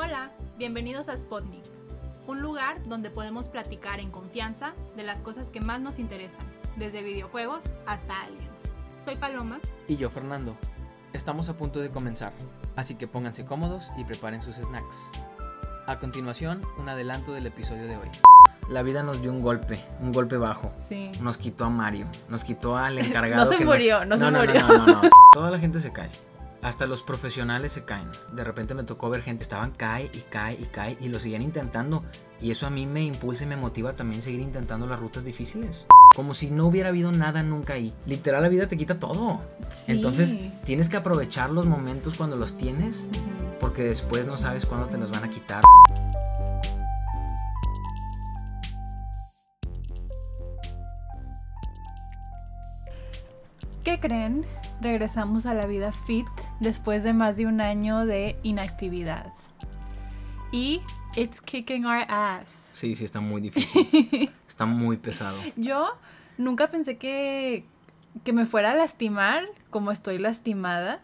Hola, bienvenidos a Spotnik, un lugar donde podemos platicar en confianza de las cosas que más nos interesan, desde videojuegos hasta aliens. Soy Paloma. Y yo, Fernando. Estamos a punto de comenzar, así que pónganse cómodos y preparen sus snacks. A continuación, un adelanto del episodio de hoy. La vida nos dio un golpe, un golpe bajo. Sí. Nos quitó a Mario, nos quitó al encargado. No se que murió, no se no, murió. No, no, no, no. Toda la gente se cae. Hasta los profesionales se caen. De repente me tocó ver gente, estaban cae y cae y cae y lo siguen intentando. Y eso a mí me impulsa y me motiva también seguir intentando las rutas difíciles. Como si no hubiera habido nada nunca ahí. Literal, la vida te quita todo. Sí. Entonces, tienes que aprovechar los momentos cuando los tienes, porque después no sabes cuándo te los van a quitar. ¿Qué creen? Regresamos a la vida fit después de más de un año de inactividad. Y it's kicking our ass. Sí, sí, está muy difícil. Está muy pesado. Yo nunca pensé que, que me fuera a lastimar como estoy lastimada.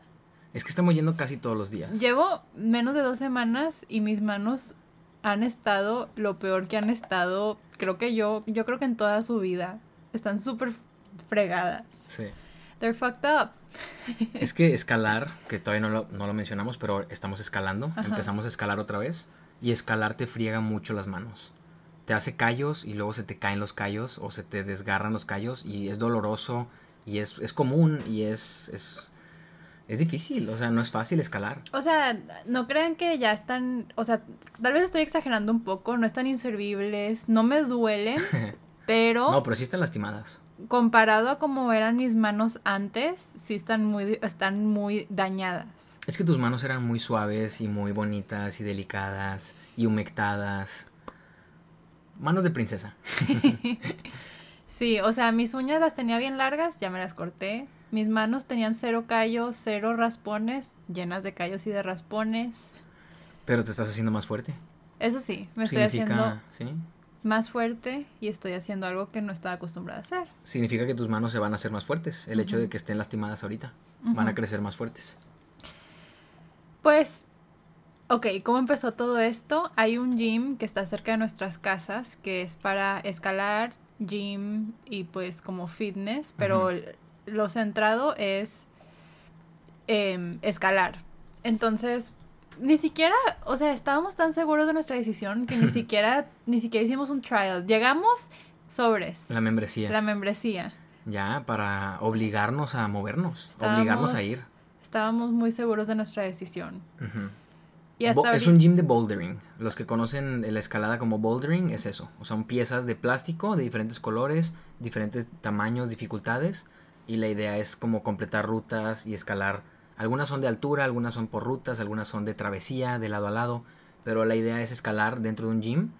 Es que estamos yendo casi todos los días. Llevo menos de dos semanas y mis manos han estado lo peor que han estado, creo que yo, yo creo que en toda su vida. Están súper fregadas. Sí. They're fucked up. Es que escalar, que todavía no lo, no lo mencionamos, pero estamos escalando. Ajá. Empezamos a escalar otra vez. Y escalar te friega mucho las manos. Te hace callos y luego se te caen los callos o se te desgarran los callos y es doloroso y es, es común y es, es, es difícil. O sea, no es fácil escalar. O sea, no crean que ya están, o sea, tal vez estoy exagerando un poco, no están inservibles, no me duelen, pero No, pero sí están lastimadas. Comparado a como eran mis manos antes, sí están muy, están muy dañadas. Es que tus manos eran muy suaves y muy bonitas y delicadas y humectadas. Manos de princesa. Sí, o sea, mis uñas las tenía bien largas, ya me las corté. Mis manos tenían cero callos, cero raspones, llenas de callos y de raspones. Pero te estás haciendo más fuerte. Eso sí, me estoy haciendo ¿sí? Más fuerte y estoy haciendo algo que no estaba acostumbrada a hacer. Significa que tus manos se van a hacer más fuertes. El hecho de que estén lastimadas ahorita. Van a crecer más fuertes. Pues, ok, ¿cómo empezó todo esto? Hay un gym que está cerca de nuestras casas que es para escalar, gym y pues como fitness, pero lo centrado es em, escalar. Entonces, ni siquiera, o sea, estábamos tan seguros de nuestra decisión que ni siquiera, ni siquiera hicimos un trial. Llegamos sobres, La membresía. la membresía. Ya, para obligarnos a movernos. Estábamos- Obligarnos a ir. Estábamos muy seguros de nuestra decisión. Y hasta es un gym de bouldering. Los que conocen la escalada como bouldering es eso. O son piezas de plástico de diferentes colores, diferentes tamaños, dificultades. Y la idea es como completar rutas y escalar. Algunas son de altura, algunas son por rutas, algunas son de travesía, de lado a lado. Pero la idea es escalar dentro de un gym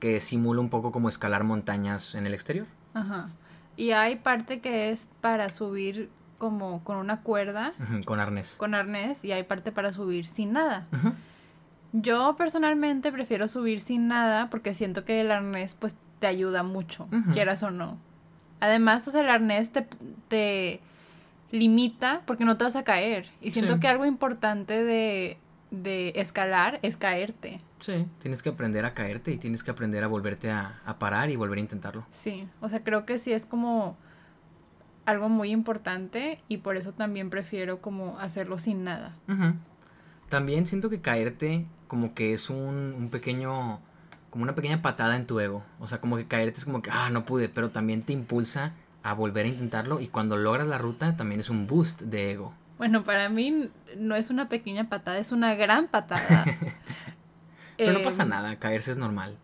que simula un poco como escalar montañas en el exterior. Ajá. Y hay parte que es para subir como con una cuerda, Con arnés. con arnés, y hay parte para subir sin nada. Yo personalmente prefiero subir sin nada porque siento que el arnés pues te ayuda mucho, quieras o no. Además, pues el arnés te, te limita porque no te vas a caer. Y siento Sí. que algo importante de, de escalar es caerte. Sí, tienes que aprender a caerte y tienes que aprender a volverte a, a parar y volver a intentarlo. Sí, o sea, creo que sí es como algo muy importante y por eso también prefiero como hacerlo sin nada. También siento que caerte como que es un, un pequeño, como una pequeña patada en tu ego. O sea, como que caerte es como que, ah, no pude, pero también te impulsa a volver a intentarlo y cuando logras la ruta también es un boost de ego. Bueno, para mí no es una pequeña patada, es una gran patada. Pero no Eh, pasa nada, caerse es normal.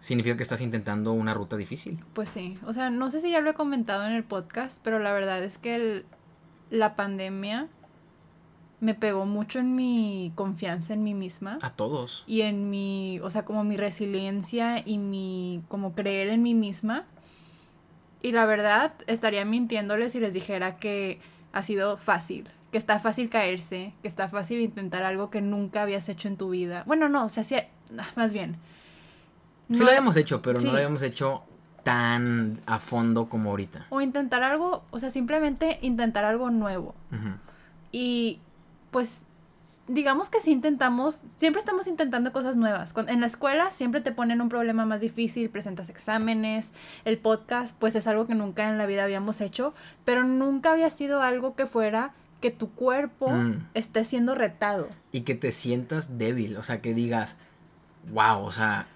Significa que estás intentando una ruta difícil. Pues sí, o sea, no sé si ya lo he comentado en el podcast, pero la verdad es que el- la pandemia me pegó mucho en mi confianza en mí misma A todos. y en mi, o sea, como mi resiliencia y mi, como creer en mí misma. Y la verdad, estaría mintiéndoles si les dijera que ha sido fácil, que está fácil caerse, que está fácil intentar algo que nunca habías hecho en tu vida. Bueno, no, o sea, sí, ah, más bien. Sí lo habíamos hecho, pero sí. no lo habíamos hecho tan a fondo como ahorita. O intentar algo, o sea, simplemente intentar algo nuevo. Y pues digamos que sí intentamos, siempre estamos intentando cosas nuevas. En la escuela siempre te ponen un problema más difícil, presentas exámenes, el podcast pues es algo que nunca en la vida habíamos hecho, pero nunca había sido algo que fuera que tu cuerpo Mm. esté siendo retado. Y que te sientas débil, o sea, que digas, wow, o sea,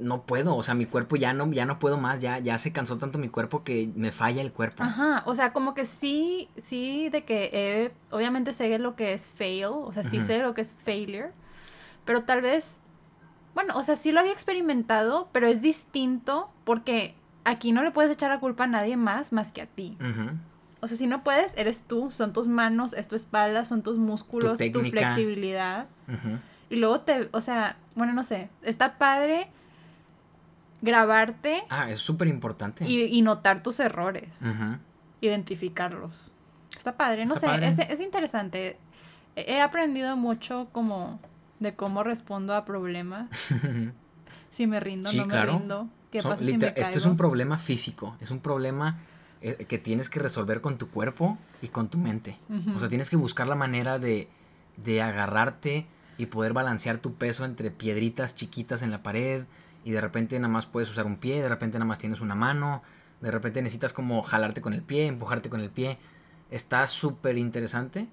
no puedo, o sea, mi cuerpo ya no, ya no puedo más, ya, ya se cansó tanto mi cuerpo que me falla el cuerpo. Ajá, o sea, como que sí, sí, de que eh, obviamente sé lo que es fail, o sea, sí sé lo que es failure, pero tal vez, bueno, o sea, sí lo había experimentado, pero es distinto porque aquí no le puedes echar la culpa a nadie más más que a ti. O sea, si no puedes, eres tú, son tus manos, es tu espalda, son tus músculos, tu, técnica. flexibilidad. Y luego te, o sea, bueno, no sé, está padre grabarte Ah, es súper importante. y, y notar tus errores identificarlos. Está padre, no Está sé, padre. Es, es interesante. He aprendido mucho como de cómo respondo a problemas. Si me rindo, Sí, no me rindo. ¿Qué Son- pasa si me caigo? Este es un problema físico, es un problema eh, que tienes que resolver con tu cuerpo y con tu mente. O sea, tienes que buscar la manera de, de agarrarte y poder balancear tu peso entre piedritas chiquitas en la pared y de repente nada más puedes usar un pie, de repente nada más tienes una mano, de repente necesitas como jalarte con el pie, empujarte con el pie. Está súper interesante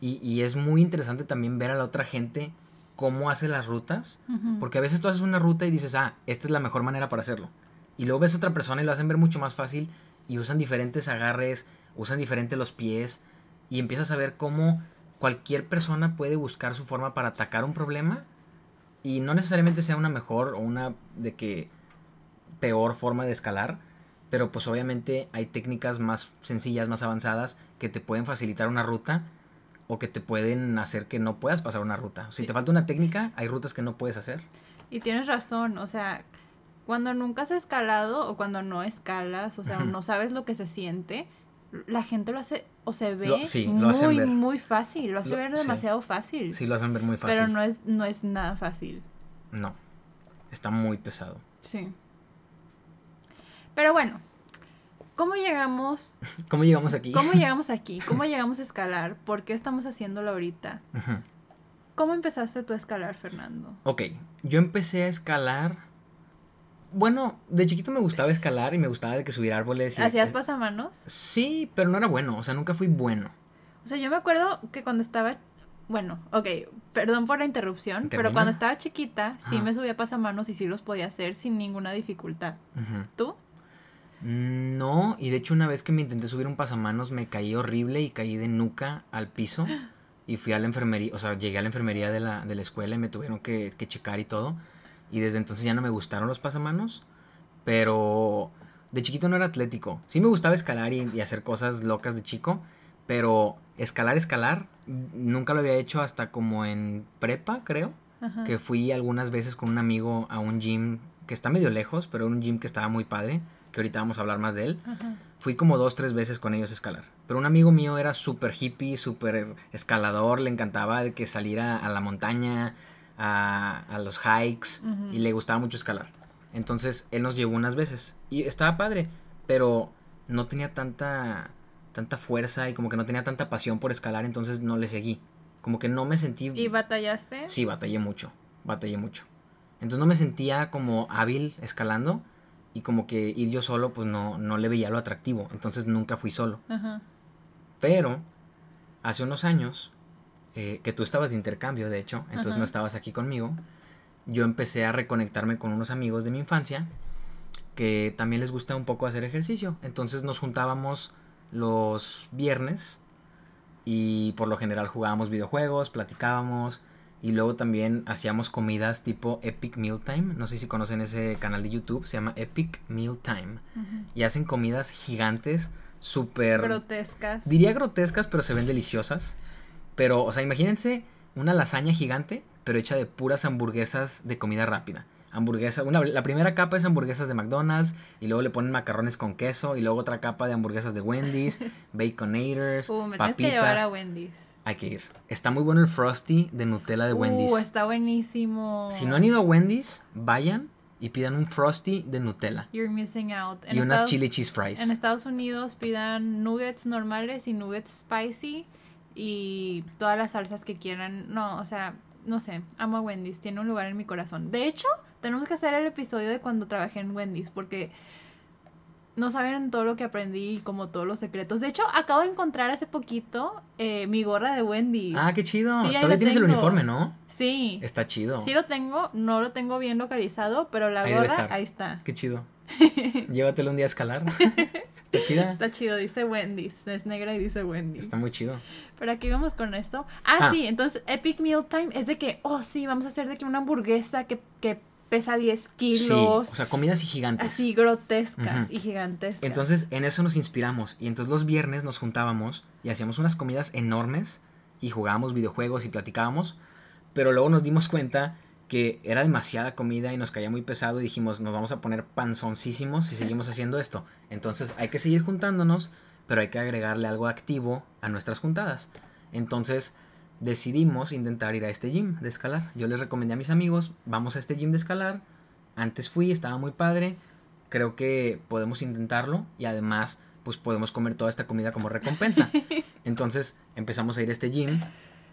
y, y es muy interesante también ver a la otra gente cómo hace las rutas. Porque a veces tú haces una ruta y dices, ah, esta es la mejor manera para hacerlo. Y luego ves a otra persona y lo hacen ver mucho más fácil y usan diferentes agarres, usan diferentes los pies y empiezas a ver cómo cualquier persona puede buscar su forma para atacar un problema y no necesariamente sea una mejor o una de que peor forma de escalar, pero pues obviamente hay técnicas más sencillas, más avanzadas que te pueden facilitar una ruta o que te pueden hacer que no puedas pasar una ruta. Si Sí. te falta una técnica, hay rutas que no puedes hacer. Y tienes razón, o sea, cuando nunca has escalado o cuando no escalas, o sea, no sabes lo que se siente, la gente lo hace o se ve Lo- sí, lo muy, ver. muy fácil, lo hace Lo- ver sí. demasiado fácil. Sí, lo hacen ver muy fácil. pero no es, no es nada fácil. No. Está muy pesado. Sí. Pero bueno, ¿cómo llegamos? ¿Cómo llegamos aquí? ¿Cómo llegamos aquí? ¿Cómo llegamos a escalar? ¿Por qué estamos haciéndolo ahorita? ¿Cómo empezaste tú a escalar, Fernando? Ok, yo empecé a escalar. Bueno, de chiquito me gustaba escalar y me gustaba de que subir árboles. Y ¿Hacías pasamanos? Sí, pero no era bueno, o sea, nunca fui bueno. O sea, yo me acuerdo que cuando estaba, bueno, ok, perdón por la interrupción, pero cuando estaba chiquita sí Ajá. me subía pasamanos y sí los podía hacer sin ninguna dificultad. ¿Tú? No, y de hecho una vez que me intenté subir un pasamanos me caí horrible y caí de nuca al piso y fui a la enfermería, o sea, llegué a la enfermería de la, de la escuela y me tuvieron que, que checar y todo. Y desde entonces ya no me gustaron los pasamanos, pero de chiquito no era atlético. Sí me gustaba escalar y, y hacer cosas locas de chico, pero escalar, escalar, nunca lo había hecho hasta como en prepa, creo Ajá. que fui algunas veces con un amigo a un gym que está medio lejos, pero un gym que estaba muy padre, que ahorita vamos a hablar más de él. Ajá. Fui como dos, tres veces con ellos a escalar. Pero un amigo mío era súper hippie, súper escalador, le encantaba que saliera a la montaña, a, a los hikes, y le gustaba mucho escalar. Entonces él nos llevó unas veces y estaba padre, pero no tenía tanta, tanta fuerza y como que no tenía tanta pasión por escalar, entonces no le seguí. Como que no me sentí... ¿Y batallaste? Sí, batallé mucho, batallé mucho. Entonces no me sentía como hábil escalando y como que ir yo solo pues no, no le veía lo atractivo, entonces nunca fui solo. Pero hace unos años, eh, que tú estabas de intercambio de hecho, entonces Ajá. no estabas aquí conmigo, yo empecé a reconectarme con unos amigos de mi infancia que también les gusta un poco hacer ejercicio. Entonces nos juntábamos los viernes y por lo general jugábamos videojuegos, platicábamos y luego también hacíamos comidas tipo Epic Meal Time. No sé si conocen ese canal de YouTube, se llama Epic Meal Time. Y hacen comidas gigantes, súper... Grotescas. Diría grotescas, pero se ven deliciosas. Pero, o sea, imagínense una lasaña gigante, pero hecha de puras hamburguesas de comida rápida. Hamburguesa, una, la primera capa es hamburguesas de McDonald's, y luego le ponen macarrones con queso, y luego otra capa de hamburguesas de Wendy's, baconators, Uh, me tienes que llevar a papitas. Wendy's. Hay que ir. Está muy bueno el Frosty de Nutella de Wendy's. Uh, está buenísimo. Si no han ido a Wendy's, vayan y pidan un Frosty de Nutella. You're missing out. En y unas chili cheese fries. En Estados Unidos pidan nuggets normales y nuggets spicy y todas las salsas que quieran. No, o sea, no sé, amo a Wendy's, tiene un lugar en mi corazón. De hecho, tenemos que hacer el episodio de cuando trabajé en Wendy's porque no saben todo lo que aprendí, como todos los secretos. De hecho, acabo de encontrar hace poquito eh, mi gorra de Wendy. Ah, qué chido. Sí, Todavía tienes el tengo. uniforme, ¿no? Sí. Está chido. Sí lo tengo, no lo tengo bien localizado, pero la Ahí gorra ahí está. Qué chido. Llévatelo un día a escalar. Está chida. Está chido, dice Wendy's. Es negra y dice Wendy's. Está muy chido. Pero aquí vamos con esto. Ah, Ah. sí, entonces Epic Meal Time es de que, oh sí, vamos a hacer de que una hamburguesa que, que pesa 10 Sí, kilos. o sea, comidas y gigantes. así grotescas y gigantescas. Entonces, en eso nos inspiramos. Y entonces los viernes nos juntábamos y hacíamos unas comidas enormes y jugábamos videojuegos y platicábamos. Pero luego nos dimos cuenta que era demasiada comida y nos caía muy pesado y dijimos, nos vamos a poner panzoncísimos si seguimos haciendo esto. Entonces, hay que seguir juntándonos, pero hay que agregarle algo activo a nuestras juntadas. Entonces, decidimos intentar ir a este gym de escalar. Yo les recomendé a mis amigos, vamos a este gym de escalar. Antes fui, estaba muy padre. Creo que podemos intentarlo y además pues podemos comer toda esta comida como recompensa. Entonces empezamos a ir a este gym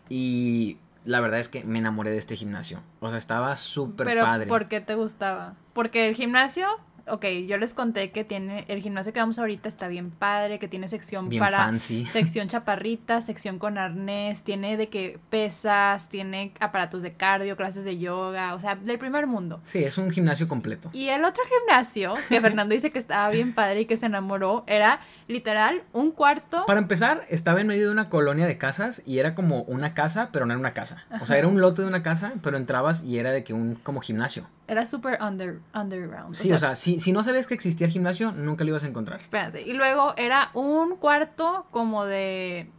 y la verdad es que me enamoré de este gimnasio. O sea, estaba súper padre. ¿por qué te gustaba? Porque el gimnasio, ok, yo les conté que tiene, el gimnasio que vamos ahorita está bien padre, que tiene sección Bien para fancy. sección chaparrita, sección con arnés, tiene de que pesas, tiene aparatos de cardio, clases de yoga, o sea, del primer mundo. Sí, es un gimnasio completo. Y el otro gimnasio, que Fernando dice que estaba bien padre y que se enamoró, era literal un cuarto. Para empezar, estaba en medio de una colonia de casas y era como una casa, pero no era una casa. O sea, era un lote de una casa, pero entrabas y era de que un como gimnasio. Era súper under, underground. Sí, o sea, si, si no sabías que existía el gimnasio, nunca lo ibas a encontrar. Espérate. Y luego era un cuarto como de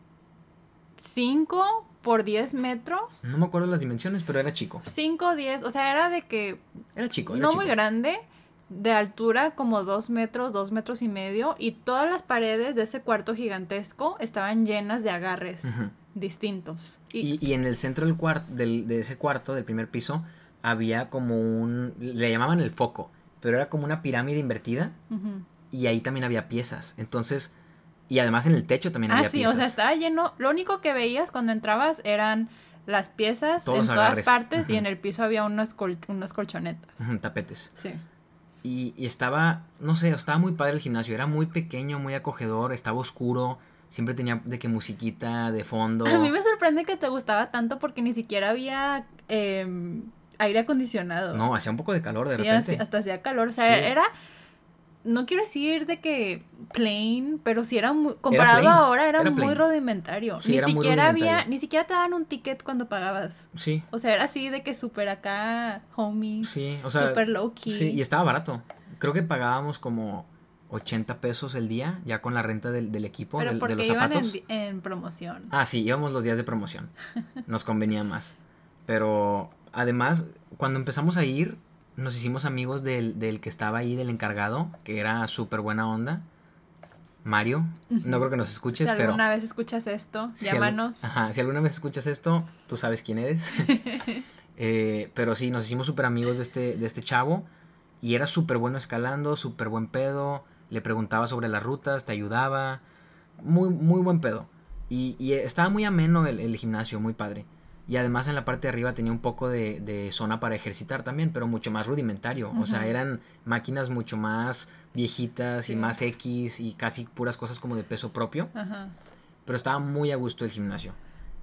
5 por 10 metros. No me acuerdo las dimensiones, pero era chico. 5, 10, o sea, era de que Era chico, era no chico. muy grande, de altura como 2 metros, 2 metros y medio, y todas las paredes de ese cuarto gigantesco estaban llenas de agarres distintos. Y, Y, y en el centro del del, de ese cuarto, del primer piso, había como un, le llamaban el foco, pero era como una pirámide invertida y ahí también había piezas. Entonces, y además en el techo también Ah, había sí, piezas. o sea, estaba lleno. Lo único que veías cuando entrabas eran las piezas Todos en todas partes y en el piso había unos, col- unos colchonetas. Tapetes. Sí. Y, y estaba, no sé, estaba muy padre el gimnasio. Era muy pequeño, muy acogedor, estaba oscuro. Siempre tenía de que musiquita de fondo. A mí me sorprende que te gustaba tanto porque ni siquiera había em, aire acondicionado. No, hacía un poco de calor de Sí, repente. hasta hacía calor. O sea, Sí. era. No quiero decir de que plain, pero sí era muy. Comparado ahora, era, era muy rudimentario. Sí, ni era muy siquiera había. Ni siquiera te daban un ticket cuando pagabas. Sí, O sea, era así de que súper acá, homie. sí, o sea, Súper low key. sí, y estaba barato. Creo que pagábamos como 80 pesos el día, ya con la renta del, del equipo, Pero del- de los iban en, zapatos. en promoción. Ah, sí, íbamos los días de promoción. Nos convenía más. Pero además, cuando empezamos a ir, nos hicimos amigos del, del que estaba ahí, del encargado, que era súper buena onda. Mario. No creo que nos si escuches, pero... alguna vez escuchas esto, si al- llámanos. Ajá, si alguna vez escuchas esto, tú sabes quién eres. Eh, pero sí, nos hicimos súper amigos de este, de este chavo. Y era súper bueno escalando, súper buen pedo. Le preguntaba sobre las rutas, te ayudaba. Muy, muy buen pedo. Y, y estaba muy ameno el, el gimnasio, muy padre. Y además en la parte de arriba tenía un poco de, de zona para ejercitar también, pero mucho más rudimentario. O sea, eran máquinas mucho más viejitas Sí. y más X y casi puras cosas como de peso propio pero estaba muy a gusto el gimnasio.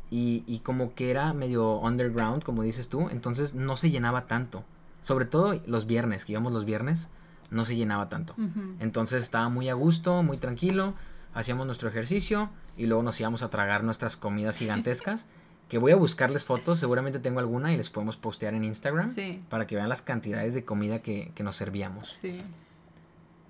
Y, y como que era medio underground, como dices tú, entonces no se llenaba tanto. Sobre todo los viernes, que íbamos los viernes, no se llenaba tanto. Entonces estaba muy a gusto, muy tranquilo, hacíamos nuestro ejercicio y luego nos íbamos a tragar nuestras comidas gigantescas. que voy a buscarles fotos, seguramente tengo alguna y les podemos postear en Instagram Sí, para que vean las cantidades de comida que, que nos servíamos. sí.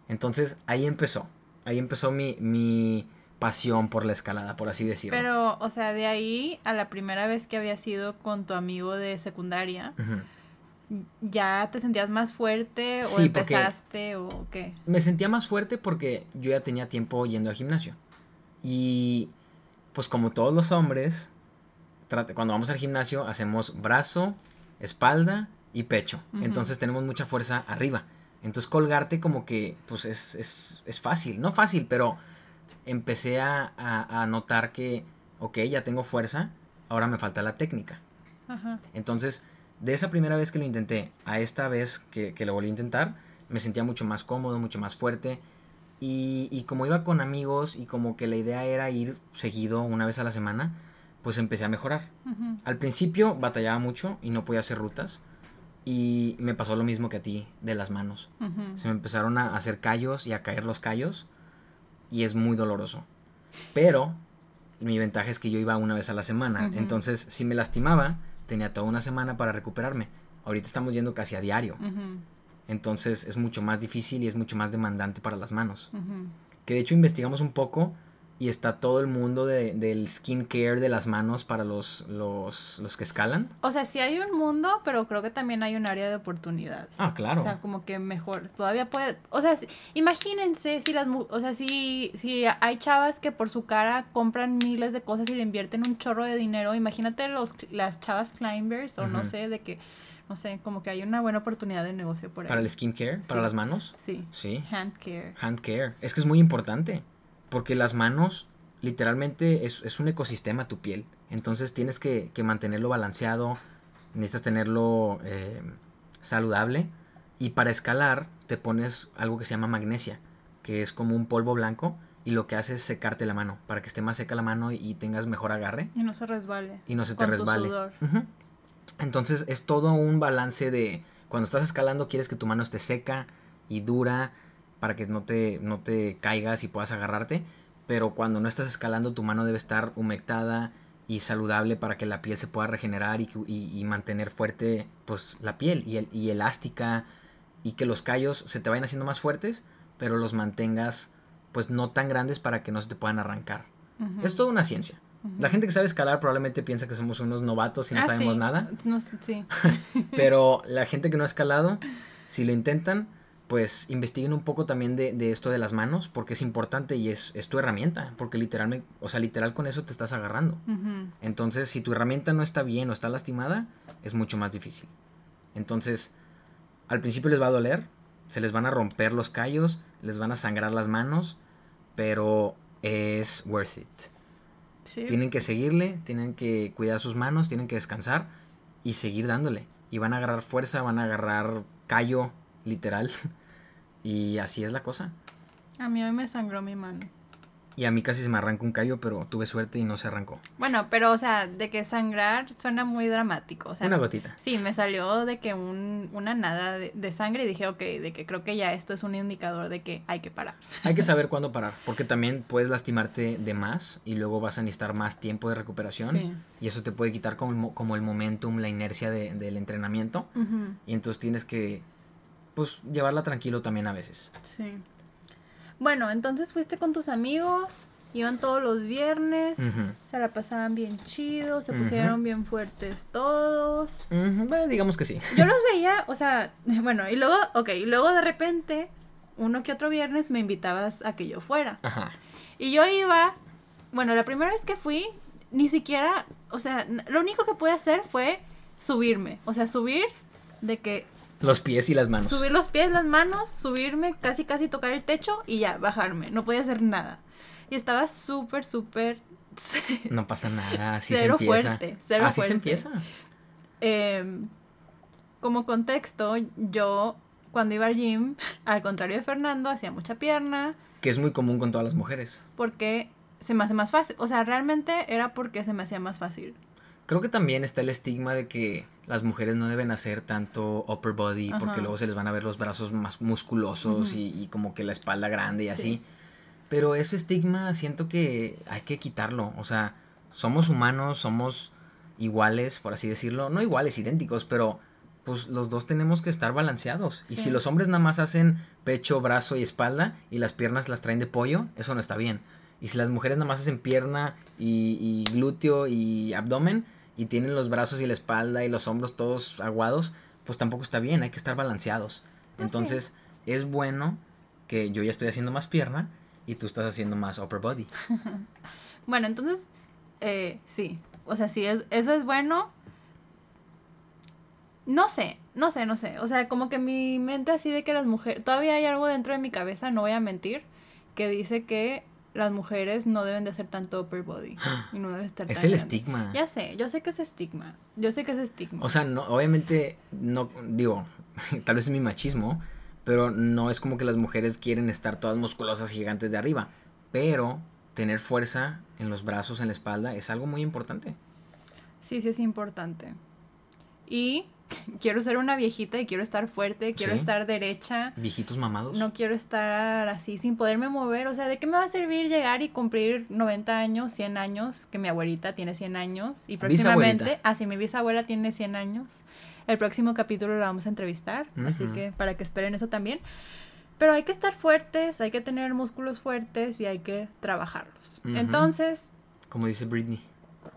Entonces ahí empezó, ahí empezó mi, mi pasión por la escalada, por así decirlo. Pero, o sea, de ahí a la primera vez que habías ido con tu amigo de secundaria. ¿ya te sentías más fuerte o Sí, porque- empezaste o qué? Me sentía más fuerte porque yo ya tenía tiempo yendo al gimnasio. Y pues como todos los hombres, cuando vamos al gimnasio hacemos brazo, espalda y pecho. Ujú. Entonces tenemos mucha fuerza arriba. Entonces colgarte como que pues es, es, es fácil. No fácil, pero empecé a, a- a notar que ok, ya tengo fuerza, ahora me falta la técnica. Ajá. Entonces, de esa primera vez que lo intenté a esta vez que, que lo volví a intentar, me sentía mucho más cómodo, mucho más fuerte. Y, y como iba con amigos y como que la idea era ir seguido una vez a la semana, pues empecé a mejorar. Al principio batallaba mucho y no podía hacer rutas. Y me pasó lo mismo que a ti de las manos. Se me empezaron a hacer callos y a caer los callos. Y es muy doloroso. Pero mi ventaja es que yo iba una vez a la semana. Entonces, si me lastimaba, tenía toda una semana para recuperarme. Ahorita estamos yendo casi a diario. Entonces es mucho más difícil y es mucho más demandante para las manos. Que de hecho investigamos un poco y está todo el mundo de- del skincare de las manos para los, los, los que escalan. O sea, sí hay un mundo, pero creo que también hay un área de oportunidad. Ah, claro. O sea, como que mejor, todavía puede, o sea, si- imagínense si las, o sea, si, si hay chavas que por su cara compran miles de cosas y le invierten un chorro de dinero, imagínate los, las chavas climbers o no sé, de que, no sé, como que hay una buena oportunidad de negocio por ahí. para el skincare, para Sí. las manos. Sí, Sí. hand care. Hand care. Es que es muy importante. Porque las manos, literalmente, es, es un ecosistema tu piel. Entonces tienes que, que mantenerlo balanceado. Necesitas tenerlo eh, saludable. Y para escalar, te pones algo que se llama magnesia. Que es como un polvo blanco. Y lo que hace es secarte la mano. Para que esté más seca la mano y, y tengas mejor agarre. Y no se resbale. Y no se te Con tu resbale. sudor. Entonces es todo un balance de cuando estás escalando quieres que tu mano esté seca y dura para que no te, no te caigas y puedas agarrarte. Pero cuando no estás escalando tu mano debe estar humectada y saludable para que la piel se pueda regenerar y, y- y mantener fuerte pues la piel y, el- y elástica y que los callos se te vayan haciendo más fuertes pero los mantengas pues no tan grandes para que no se te puedan arrancar. Es toda una ciencia. La gente que sabe escalar probablemente piensa que somos unos novatos y no Ah, sabemos sí. nada. No, sí. Pero la gente que no ha escalado, si lo intentan, pues investiguen un poco también de, de esto de las manos, porque es importante y es, es tu herramienta, porque literalmente, o sea, literal con eso te estás agarrando. Entonces, si tu herramienta no está bien o está lastimada, es mucho más difícil. Entonces, al principio les va a doler, se les van a romper los callos, les van a sangrar las manos, pero es worth it. Sí. Tienen que seguirle, tienen que cuidar sus manos, tienen que descansar y seguir dándole. Y van a agarrar fuerza, van a agarrar callo, literal. Y así es la cosa. A mí hoy me sangró mi mano. Y a mí casi se me arranca un callo, pero tuve suerte y no se arrancó. Bueno, pero o sea, de que sangrar suena muy dramático. O sea, Una gotita. Sí, me salió de que un, una nada de, de sangre y dije, ok, de que creo que ya esto es un indicador de que hay que parar. Hay que saber cuándo parar, porque también puedes lastimarte de más y luego vas a necesitar más tiempo de recuperación. Sí. Y eso te puede quitar como como el momentum, la inercia de- del entrenamiento. Y entonces tienes que, pues, llevarla tranquilo también a veces. Sí. Bueno, entonces fuiste con tus amigos, iban todos los viernes, se la pasaban bien chido, se pusieron bien fuertes todos. Bueno, digamos que sí. Yo los veía, o sea, bueno, y luego, ok, y luego de repente, uno que otro viernes me invitabas a que yo fuera. Ajá. Y yo iba, bueno, la primera vez que fui, ni siquiera, o sea, lo único que pude hacer fue subirme, o sea, subir de que Los pies y las manos. subir los pies, las manos, subirme, casi casi tocar el techo y ya, bajarme, no podía hacer nada. Y estaba súper, súper... No pasa nada, así Cero se empieza. fuerte, cero así se empieza. Em, como contexto, yo cuando iba al gym, al contrario de Fernando, hacía mucha pierna Que es muy común con todas las mujeres. porque se me hace más fácil. O sea, realmente era porque se me hacía más fácil. Creo que también está el estigma de que las mujeres no deben hacer tanto upper body porque luego se les van a ver los brazos más musculosos y, y como que la espalda grande y Sí. así. Pero ese estigma siento que hay que quitarlo. O sea, somos humanos, somos iguales, por así decirlo. No iguales, idénticos, pero pues los dos tenemos que estar balanceados. Y si los hombres nada más hacen pecho, brazo y espalda y las piernas las traen de pollo, eso no está bien. Y si las mujeres nada más hacen pierna y, y glúteo y abdomen y tienen los brazos y la espalda y los hombros todos aguados, pues tampoco está bien, hay que estar balanceados. Pues sí. Entonces es bueno que yo ya estoy haciendo más pierna y tú estás haciendo más upper body. Bueno, entonces, eh, sí. O sea, sí, es, eso es bueno. No sé, no sé, no sé. O sea, como que mi mente así de que las mujeres... Todavía hay algo dentro de mi cabeza, no voy a mentir, que dice que las mujeres no deben de hacer tanto upper body. Y no deben estar Es el estigma. Ya sé, yo sé que es estigma. Yo sé que es estigma. O sea, no, obviamente, no, digo, tal vez es mi machismo, pero no es como que las mujeres quieren estar todas musculosas gigantes de arriba. Pero tener fuerza en los brazos, en la espalda, es algo muy importante. Sí, sí es importante. Y quiero ser una viejita y quiero estar fuerte, quiero Sí. estar derecha. Viejitos mamados. No quiero estar así sin poderme mover. O sea, ¿de qué me va a servir llegar y cumplir 90 años, 100 años? Que mi abuelita tiene 100 años. Y próximamente, así mi bisabuela tiene 100 años. El próximo capítulo la vamos a entrevistar. Así que para que esperen eso también. Pero hay que estar fuertes, hay que tener músculos fuertes y hay que trabajarlos. Entonces, Como dice Britney.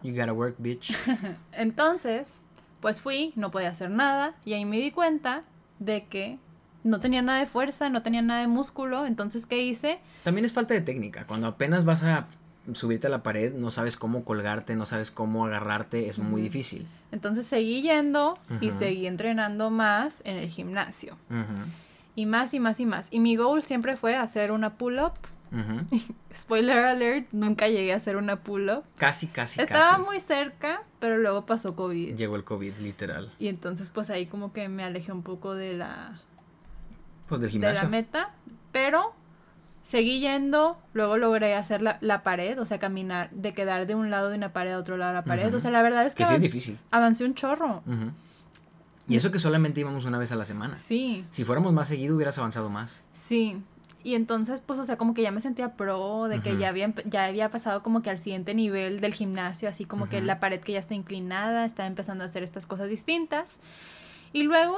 You gotta work, bitch. Entonces, pues fui, no podía hacer nada y ahí me di cuenta de que no tenía nada de fuerza, no tenía nada de músculo, entonces ¿qué hice? También es falta de técnica. Cuando apenas vas a subirte a la pared, no sabes cómo colgarte, no sabes cómo agarrarte, es muy difícil. Entonces seguí yendo y seguí entrenando más en el gimnasio. Y más y más y más. Y mi goal siempre fue hacer una pull-up. Spoiler alert, nunca llegué a hacer una pull-up. Casi, casi, Estaba casi. muy cerca, pero luego pasó COVID. Llegó el COVID, literal. Y entonces pues ahí como que me alejé un poco de la, Pues del de gimnasio. la meta, pero seguí yendo, luego logré hacer la, la pared, o sea, caminar, de quedar de un lado de una pared a otro lado de la pared, o sea, la verdad es que, que sí es difícil. avancé un chorro. Y eso que solamente íbamos una vez a la semana. sí, Si fuéramos más seguido, hubieras avanzado más. sí, y entonces, pues, o sea, como que ya me sentía pro, de que ya había, empe- ya había pasado como que al siguiente nivel del gimnasio, así como que la pared que ya está inclinada, estaba empezando a hacer estas cosas distintas, y luego...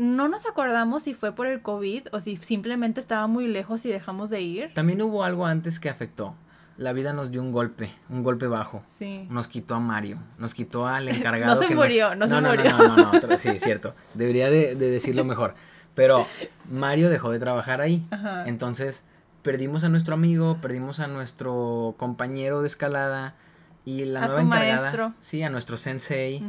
No nos acordamos si fue por el COVID o si simplemente estaba muy lejos y dejamos de ir. También hubo algo antes que afectó. La vida nos dio un golpe, un golpe bajo. Sí. Nos quitó a Mario, nos quitó al encargado. No se que nos- murió, no se no, murió. No, no, no, no, no, sí, es cierto. Debería de, de decirlo mejor. Pero Mario dejó de trabajar ahí. Ajá. Entonces perdimos a nuestro amigo, perdimos a nuestro compañero de escalada y la A nueva su encargada. maestro. Sí, a nuestro sensei.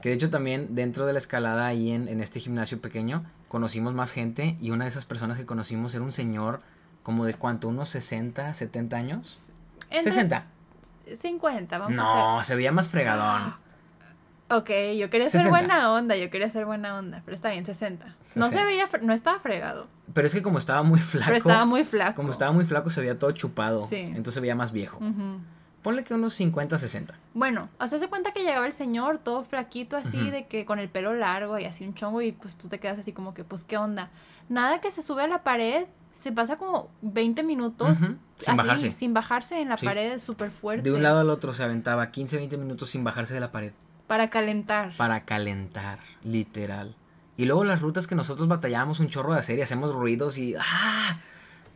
Que de hecho también dentro de la escalada ahí en, en este gimnasio pequeño conocimos más gente y una de esas personas que conocimos era un señor como de cuánto, unos 60, 70 años. Entre 60. 50, vamos a No, se veía más fregadón. Ok, yo quería ser 60. buena onda, yo quería ser buena onda, pero está bien, 60. No se 60. veía, no estaba fregado, Pero es que como estaba muy flaco, pero estaba muy flaco. como estaba muy flaco se veía todo chupado. Sí. Entonces se veía más viejo. Ujú. Ponle que unos 50, 60. Bueno, o sea, se cuenta que llegaba el señor todo flaquito así, de que con el pelo largo y así un chongo y pues tú te quedas así como que, pues, ¿qué onda? Nada que se sube a la pared, se pasa como 20 minutos. Sin así, bajarse. Sin bajarse en la Sí. pared, súper fuerte. De un lado al otro se aventaba 15, 20 minutos sin bajarse de la pared. Para calentar. Para calentar, literal. Y luego las rutas que nosotros batallábamos un chorro de hacer y hacemos ruidos y ¡ah!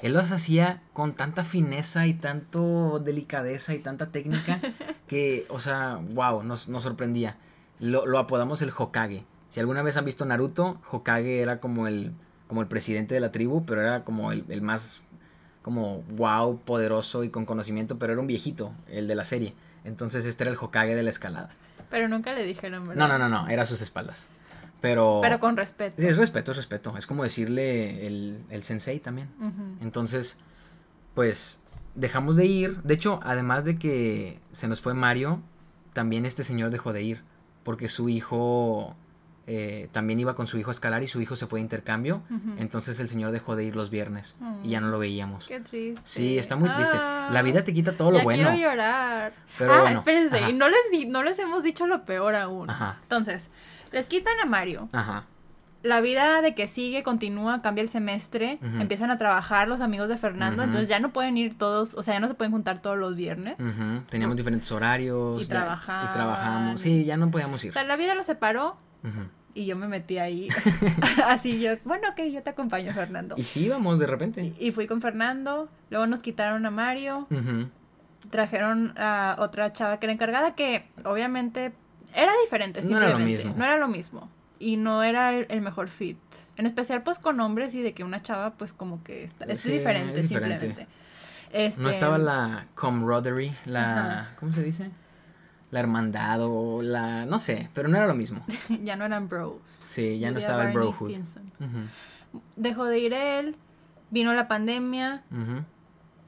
Él las hacía con tanta fineza y tanto delicadeza y tanta técnica que, o sea, wow, nos, nos sorprendía. Lo, lo apodamos el Hokage. Si alguna vez han visto Naruto, Hokage era como el, como el presidente de la tribu, pero era como el, el más, como wow, poderoso y con conocimiento, pero era un viejito, el de la serie. Entonces este era el Hokage de la escalada. Pero nunca le dijeron, No, ¿verdad? no, no, no, era a sus espaldas. Pero. Pero con respeto. Sí, es respeto, es respeto. Es como decirle el, el sensei también. Entonces, pues dejamos de ir. De hecho, además de que se nos fue Mario, también este señor dejó de ir. Porque su hijo eh, también iba con su hijo a escalar y su hijo se fue de intercambio. Entonces el señor dejó de ir los viernes y ya no lo veíamos. Qué triste. Sí, está muy triste. Ah, La vida te quita todo lo ya bueno. quiero llorar. Pero ah, bueno, espérense, ajá. y no les, no les hemos dicho lo peor aún. Ajá. Entonces, les quitan a Mario. Ajá. La vida de que sigue, continúa, cambia el semestre, empiezan a trabajar los amigos de Fernando, entonces ya no pueden ir todos, o sea, ya no se pueden juntar todos los viernes. Teníamos diferentes horarios. Y ya-. Y trabajamos. Sí, ya no podíamos ir. O sea, la vida los separó Y yo me metí ahí. Así yo, bueno, ok, yo te acompaño, Fernando. Y sí íbamos de repente. Y, y fui con Fernando, luego nos quitaron a Mario, trajeron a otra chava que era encargada que obviamente era diferente No era lo simplemente, mismo. no era lo mismo y no era el, el mejor fit en especial pues con hombres y de que una chava pues como que está, es Sí, diferente es diferente. simplemente Este, No estaba la camaraderie, la... ¿Cómo se dice? La hermandad o la... No sé, pero no era lo mismo. ya no eran bros Sí, ya no estaba el brohood. Dejó de ir él vino la pandemia.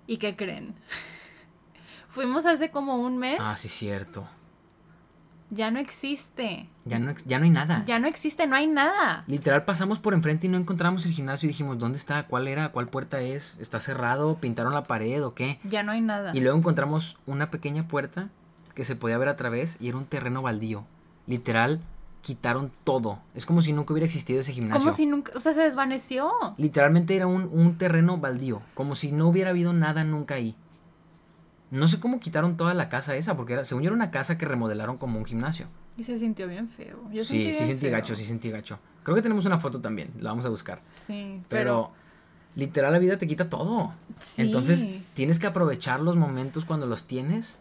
¿Y qué creen? Fuimos hace como un mes. Ah, sí, cierto. Ya no existe. Ya no, ya no hay nada. Ya no existe, no hay nada. Literal pasamos por enfrente y no encontramos el gimnasio y dijimos, ¿dónde está? ¿Cuál era? ¿Cuál puerta es? ¿Está cerrado? ¿Pintaron la pared o qué? Ya no hay nada. Y luego encontramos una pequeña puerta que se podía ver a través y era un terreno baldío. Literal, quitaron todo. Es como si nunca hubiera existido ese gimnasio. Como si nunca, o sea, se desvaneció. Literalmente era un, un terreno baldío, como si no hubiera habido nada nunca ahí. No sé cómo quitaron toda la casa esa, porque era, según yo era una casa que remodelaron como un gimnasio. Y se sintió bien feo. Yo sí, sentí sí bien sentí feo. gacho, sí sentí gacho. Creo que tenemos una foto también, la vamos a buscar. Sí, Pero, pero. Literal la vida te quita todo. sí. Entonces tienes que aprovechar los momentos cuando los tienes,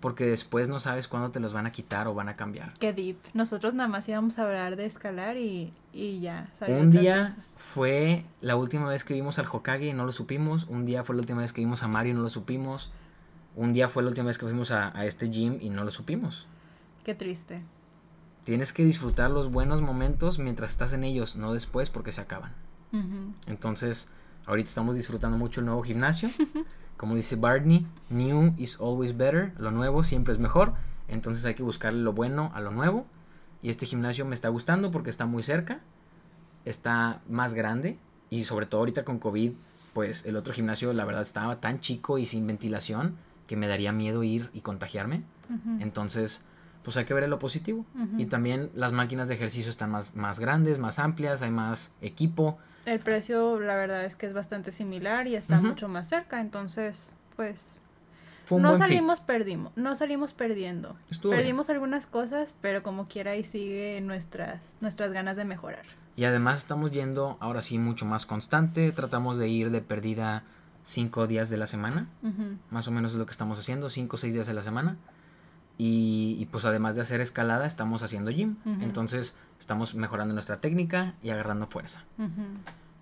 porque después no sabes cuándo te los van a quitar o van a cambiar. Qué deep. Nosotros nada más íbamos a hablar de escalar y, y ya. Un día cosa. fue la última vez que vimos al Hokage y no lo supimos. Un día fue la última vez que vimos a Mario y no lo supimos. Un día fue la última vez que fuimos a, a este gym y no lo supimos. Qué triste. Tienes que disfrutar los buenos momentos mientras estás en ellos, no después porque se acaban. Entonces, ahorita estamos disfrutando mucho el nuevo gimnasio. Como dice Barney, new is always better. Lo nuevo siempre es mejor. Entonces hay que buscarle lo bueno a lo nuevo. Y este gimnasio me está gustando porque está muy cerca. Está más grande. Y sobre todo ahorita con COVID, pues el otro gimnasio la verdad estaba tan chico y sin ventilación que me daría miedo ir y contagiarme. Entonces, pues hay que ver lo positivo. Y también las máquinas de ejercicio están más, más grandes, más amplias, hay más equipo. El precio, la verdad es que es bastante similar y está mucho más cerca. Entonces, pues. No salimos perdimos, no salimos perdiendo. Estuvo bien. Perdimos algunas cosas, pero como quiera ahí sigue nuestras, nuestras ganas de mejorar. Y además estamos yendo ahora sí mucho más constante. Tratamos de ir de perdida cinco días de la semana. Más o menos es lo que estamos haciendo, cinco o seis días de la semana. Y, y, pues además de hacer escalada, estamos haciendo gym. Entonces estamos mejorando nuestra técnica y agarrando fuerza.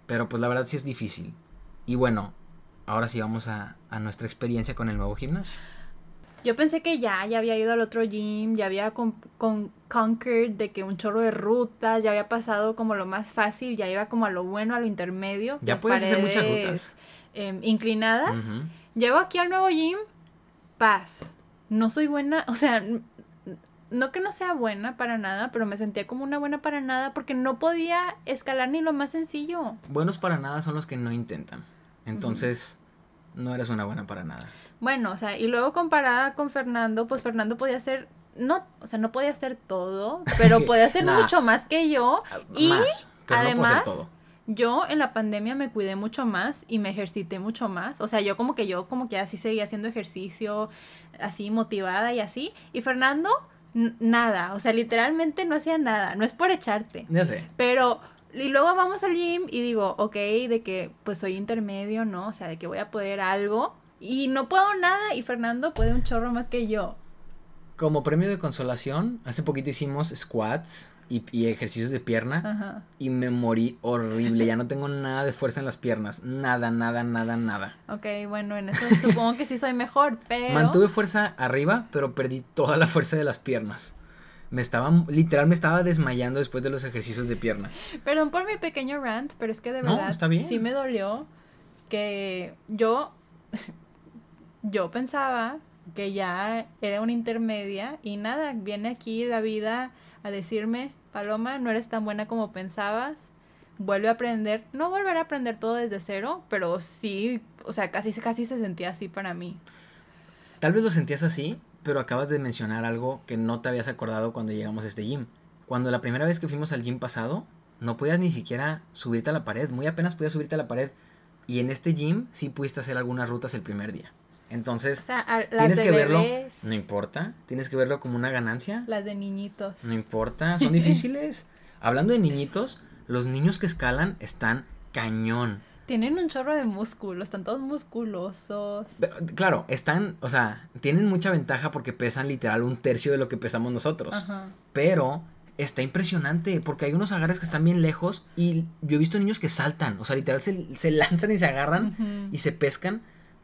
Pero pues la verdad sí es difícil. Y bueno, ahora sí vamos a, a nuestra experiencia con el nuevo gimnasio. Yo pensé que ya, ya había ido al otro gym, ya había con, con conquered de que un chorro de rutas, ya había pasado como lo más fácil, ya iba como a lo bueno, a lo intermedio. Ya puedes hacer muchas rutas. em, inclinadas. Ujú. Llego aquí al nuevo gym, paz. No soy buena, o sea, no que no sea buena para nada, pero me sentía como una buena para nada porque no podía escalar ni lo más sencillo. Buenos para nada son los que no intentan. Entonces, no eres una buena para nada. Bueno, o sea, y luego comparada con Fernando, pues Fernando podía hacer, no, o sea, no podía hacer todo, pero podía hacer Nah. mucho más que yo. Y más, pero no puedo hacer además, todo. Yo en la pandemia me cuidé mucho más y me ejercité mucho más. O sea, yo como que yo como que así seguía haciendo ejercicio, así motivada y así. Y Fernando, nada, o sea, literalmente no hacía nada. No es por echarte, Ya sé. pero y luego vamos al gym y digo, ok, de que pues soy intermedio, ¿no? O sea, de que voy a poder algo y no puedo nada y Fernando puede un chorro más que yo. Como premio de consolación, hace poquito hicimos squats y, y ejercicios de pierna Ajá. y me morí horrible. Ya no tengo nada de fuerza en las piernas. Nada, nada, nada, nada. Ok, bueno, en eso supongo que sí soy mejor, pero... Mantuve fuerza arriba, pero perdí toda la fuerza de las piernas. Me estaba, literal, me estaba desmayando después de los ejercicios de pierna. Perdón por mi pequeño rant, pero es que de No, verdad está bien. sí me dolió que yo yo pensaba que ya era una intermedia y nada, viene aquí la vida a decirme, Paloma, no eres tan buena como pensabas. Vuelve a aprender, no volver a aprender todo desde cero, pero sí, o sea, casi casi se sentía así para mí. Tal vez lo sentías así, pero acabas de mencionar algo que no te habías acordado cuando llegamos a este gym. Cuando la primera vez que fuimos al gym pasado, no podías ni siquiera subirte a la pared, muy apenas podías subirte a la pared. Y en este gym sí pudiste hacer algunas rutas el primer día. O Entonces, sea, tienes que verlo, bebés, no importa, tienes que verlo como una ganancia, las de niñitos. no importa, son difíciles. Hablando de niñitos, los niños que escalan están cañón. Tienen un chorro de músculos, están todos musculosos. Pero, claro, están, o sea, tienen mucha ventaja porque pesan literal un tercio de lo que pesamos nosotros. Ajá. Pero está impresionante porque hay unos agarres que están bien lejos y yo he visto niños que saltan, o sea, literal se, se lanzan y se agarran y se pescan.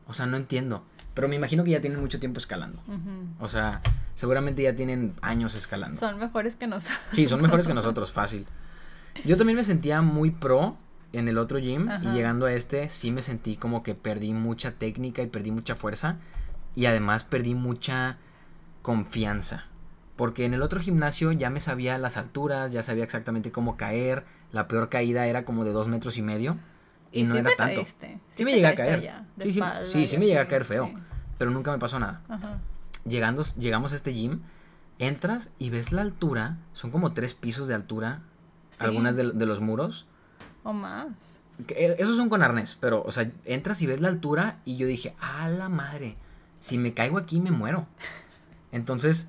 O sea, no entiendo. Pero me imagino que ya tienen mucho tiempo escalando. ujú. O sea, seguramente ya tienen años escalando. Son mejores que nosotros. Sí, son mejores que nosotros, fácil. Yo también me sentía muy pro en el otro gym Ajá. y llegando a este sí me sentí como que perdí mucha técnica y perdí mucha fuerza y además perdí mucha confianza. Porque en el otro gimnasio ya me sabía las alturas, ya sabía exactamente cómo caer. La peor caída era como de dos metros y medio. Y, no sí era te tanto. caíste, Sí me te llegué a caer. Sí, sí, espalda sí, me llegué a caer feo. Pero nunca me pasó nada. Ajá. Llegando, llegamos a este gym, entras y ves la altura. Son como tres pisos de altura. Algunas de, de los muros. O más. Eh, Esos son con arnés, pero, o sea, entras y ves la altura y yo dije, a la madre, si me caigo aquí me muero. Entonces,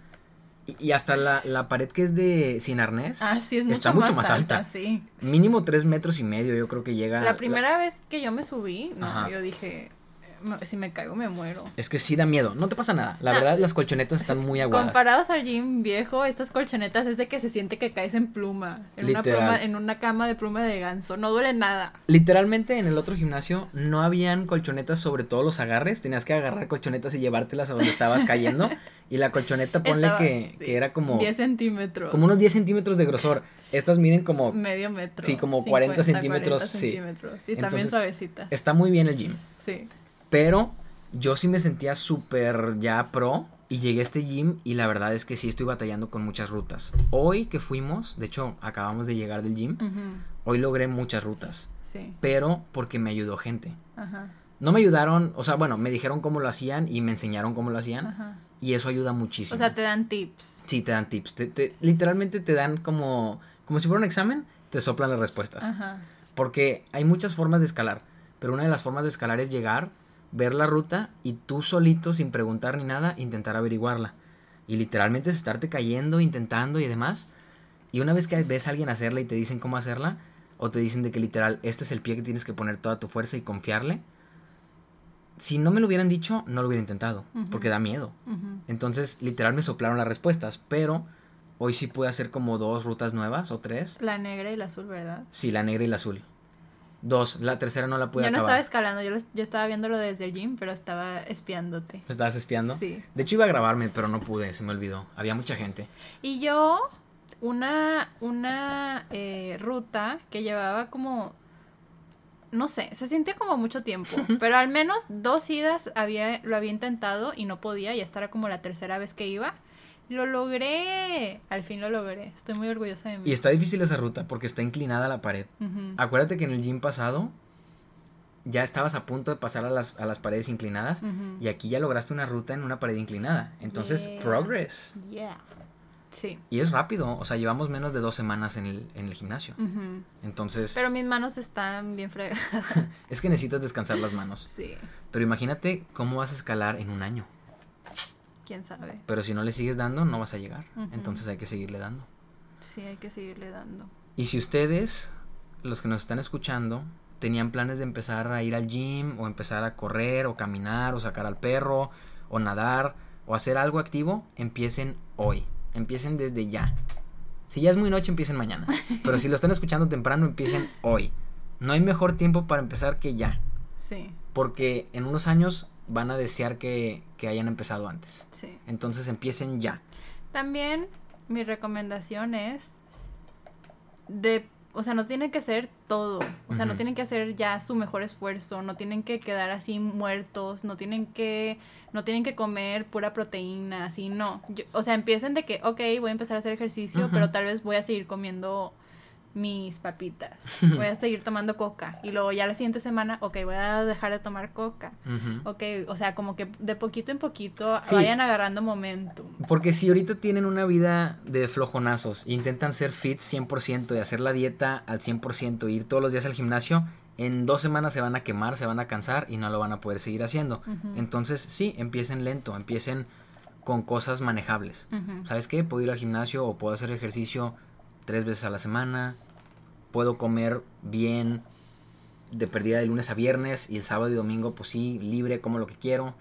y, hasta la, la pared que es de sin arnés, Ah, sí, es mucho, Está mucho más alta. Sí. mínimo tres metros y medio, yo creo que llega. La primera vez que yo me subí, no, yo dije, "Me- si me caigo me muero. Es que sí da miedo, no te pasa nada. La Ah. verdad, las colchonetas están muy aguadas. Comparados al gym viejo, estas colchonetas es de que se siente que caes en pluma. En una, pluma, en una cama de pluma de ganso. No duele nada. Literalmente en el otro gimnasio no habían colchonetas sobre todos los agarres, tenías que agarrar colchonetas y llevártelas a donde estabas cayendo. y la colchoneta, ponle Estaba- que, sí, que era como, 10 centímetros. como unos 10 centímetros de grosor. Estas miden como Medio metro. Sí, como 40 centímetros, 40 sí. centímetros. Sí, Entonces, suavecitas. Está muy bien el gym. Sí. Pero yo sí me sentía súper ya pro. Y llegué a este gym y la verdad es que sí estoy batallando con muchas rutas. Hoy que fuimos, de hecho acabamos de llegar del gym, hoy logré muchas rutas. Sí. Pero porque me ayudó gente. Ajá. No me ayudaron, o sea, bueno, me dijeron cómo lo hacían y me enseñaron cómo lo hacían. Ajá. Y eso ayuda muchísimo. O sea, te dan tips. Sí, te dan tips. Te- te- literalmente te dan como, como si fuera un examen, te soplan las respuestas. Ajá. Porque hay muchas formas de escalar, pero una de las formas de escalar es llegar, ver la ruta y tú solito, sin preguntar ni nada, intentar averiguarla. Y literalmente es estarte cayendo, intentando y demás. Y una vez que ves a alguien hacerla y te dicen cómo hacerla, o te dicen de que literal, este es el pie que tienes que poner toda tu fuerza y confiarle, si no me lo hubieran dicho, no lo hubiera intentado, porque da miedo. Entonces, literal me soplaron las respuestas, pero hoy sí pude hacer como dos rutas nuevas o tres. La negra y la azul, ¿verdad? Sí, la negra y la azul. Dos, la tercera no la pude yo no estaba escalando, yo, lo- yo estaba viéndolo desde el gym, pero estaba espiándote. ¿Me estabas espiando? Sí. De hecho iba a grabarme, pero no pude, se me olvidó. Había mucha gente. Y yo, una, una eh, ruta que llevaba como, no sé, se sentía como mucho tiempo, pero al menos dos idas había, lo había intentado y no podía, y esta era como la tercera vez que iba. Lo logré, al fin lo logré, estoy muy orgullosa de mí. Y está difícil esa ruta porque está inclinada la pared. Acuérdate que en el gym pasado ya estabas a punto de pasar a las, a las paredes inclinadas y aquí ya lograste una ruta en una pared inclinada. Entonces, Yeah. progress. Yeah. Sí. Y es rápido, o sea, llevamos menos de dos semanas en el, en el gimnasio. Entonces, Pero mis manos están bien fregadas. es que necesitas descansar las manos. Sí, Pero imagínate cómo vas a escalar en un año. Quién sabe. Pero si no le sigues dando, no vas a llegar. Entonces hay que seguirle dando. Sí, hay que seguirle dando. Y si ustedes, los que nos están escuchando, tenían planes de empezar a ir al gym o empezar a correr o caminar o sacar al perro o nadar o hacer algo activo, empiecen hoy. Empiecen desde ya. Si ya es muy noche, empiecen mañana. Pero si lo están escuchando temprano, empiecen hoy. No hay mejor tiempo para empezar que ya. Sí, Porque en unos años van a desear que, que hayan empezado antes. sí. Entonces empiecen ya. También mi recomendación es de, o sea, no tienen que hacer todo, o sea, no tienen que hacer ya su mejor esfuerzo, no tienen que quedar así muertos, no tienen que, no tienen que comer pura proteína, así, no. Yo- o sea, empiecen de que, ok, voy a empezar a hacer ejercicio, pero tal vez voy a seguir comiendo mis papitas, voy a seguir tomando coca, y luego ya la siguiente semana, ok, voy a dejar de tomar coca. Ok, o sea, como que de poquito en poquito Sí. vayan agarrando momentum. Porque si ahorita tienen una vida de flojonazos e intentan ser fit 100% y hacer la dieta al 100% ir todos los días al gimnasio, en dos semanas se van a quemar, se van a cansar y no lo van a poder seguir haciendo. Entonces sí, empiecen lento, empiecen con cosas manejables. ¿Sabes qué? Puedo ir al gimnasio o puedo hacer ejercicio tres veces a la semana. Puedo comer bien de perdida de lunes a viernes y el sábado y domingo pues sí, libre, como lo que quiero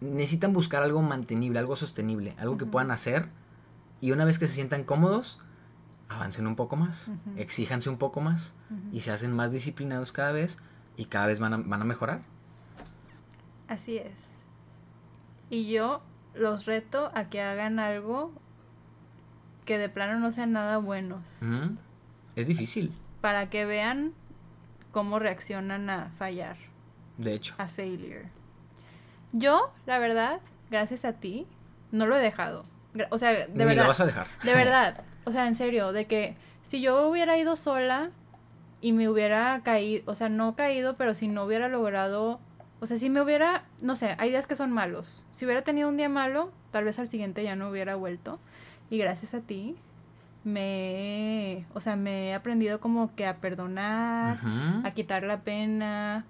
necesitan buscar algo mantenible, algo sostenible, algo que puedan hacer y una vez que se sientan cómodos, avancen un poco más, exíjanse un poco más y se hacen más disciplinados cada vez y cada vez van a, van a mejorar. Así es. Y yo los reto a que hagan algo que de plano no sean nada buenos. Es difícil. Para que vean cómo reaccionan a fallar, De hecho. a failure. Yo, la verdad, gracias a ti, no lo he dejado. O sea, de Ni verdad. lo vas a dejar. De verdad. O sea, en serio, de que si yo hubiera ido sola y me hubiera caído, o sea, no caído, pero si no hubiera logrado, o sea, si me hubiera, no sé, hay días que son malos. Si hubiera tenido un día malo, tal vez al siguiente ya no hubiera vuelto. Y gracias a ti, me, o sea, me he aprendido como que a perdonar, a quitar la pena.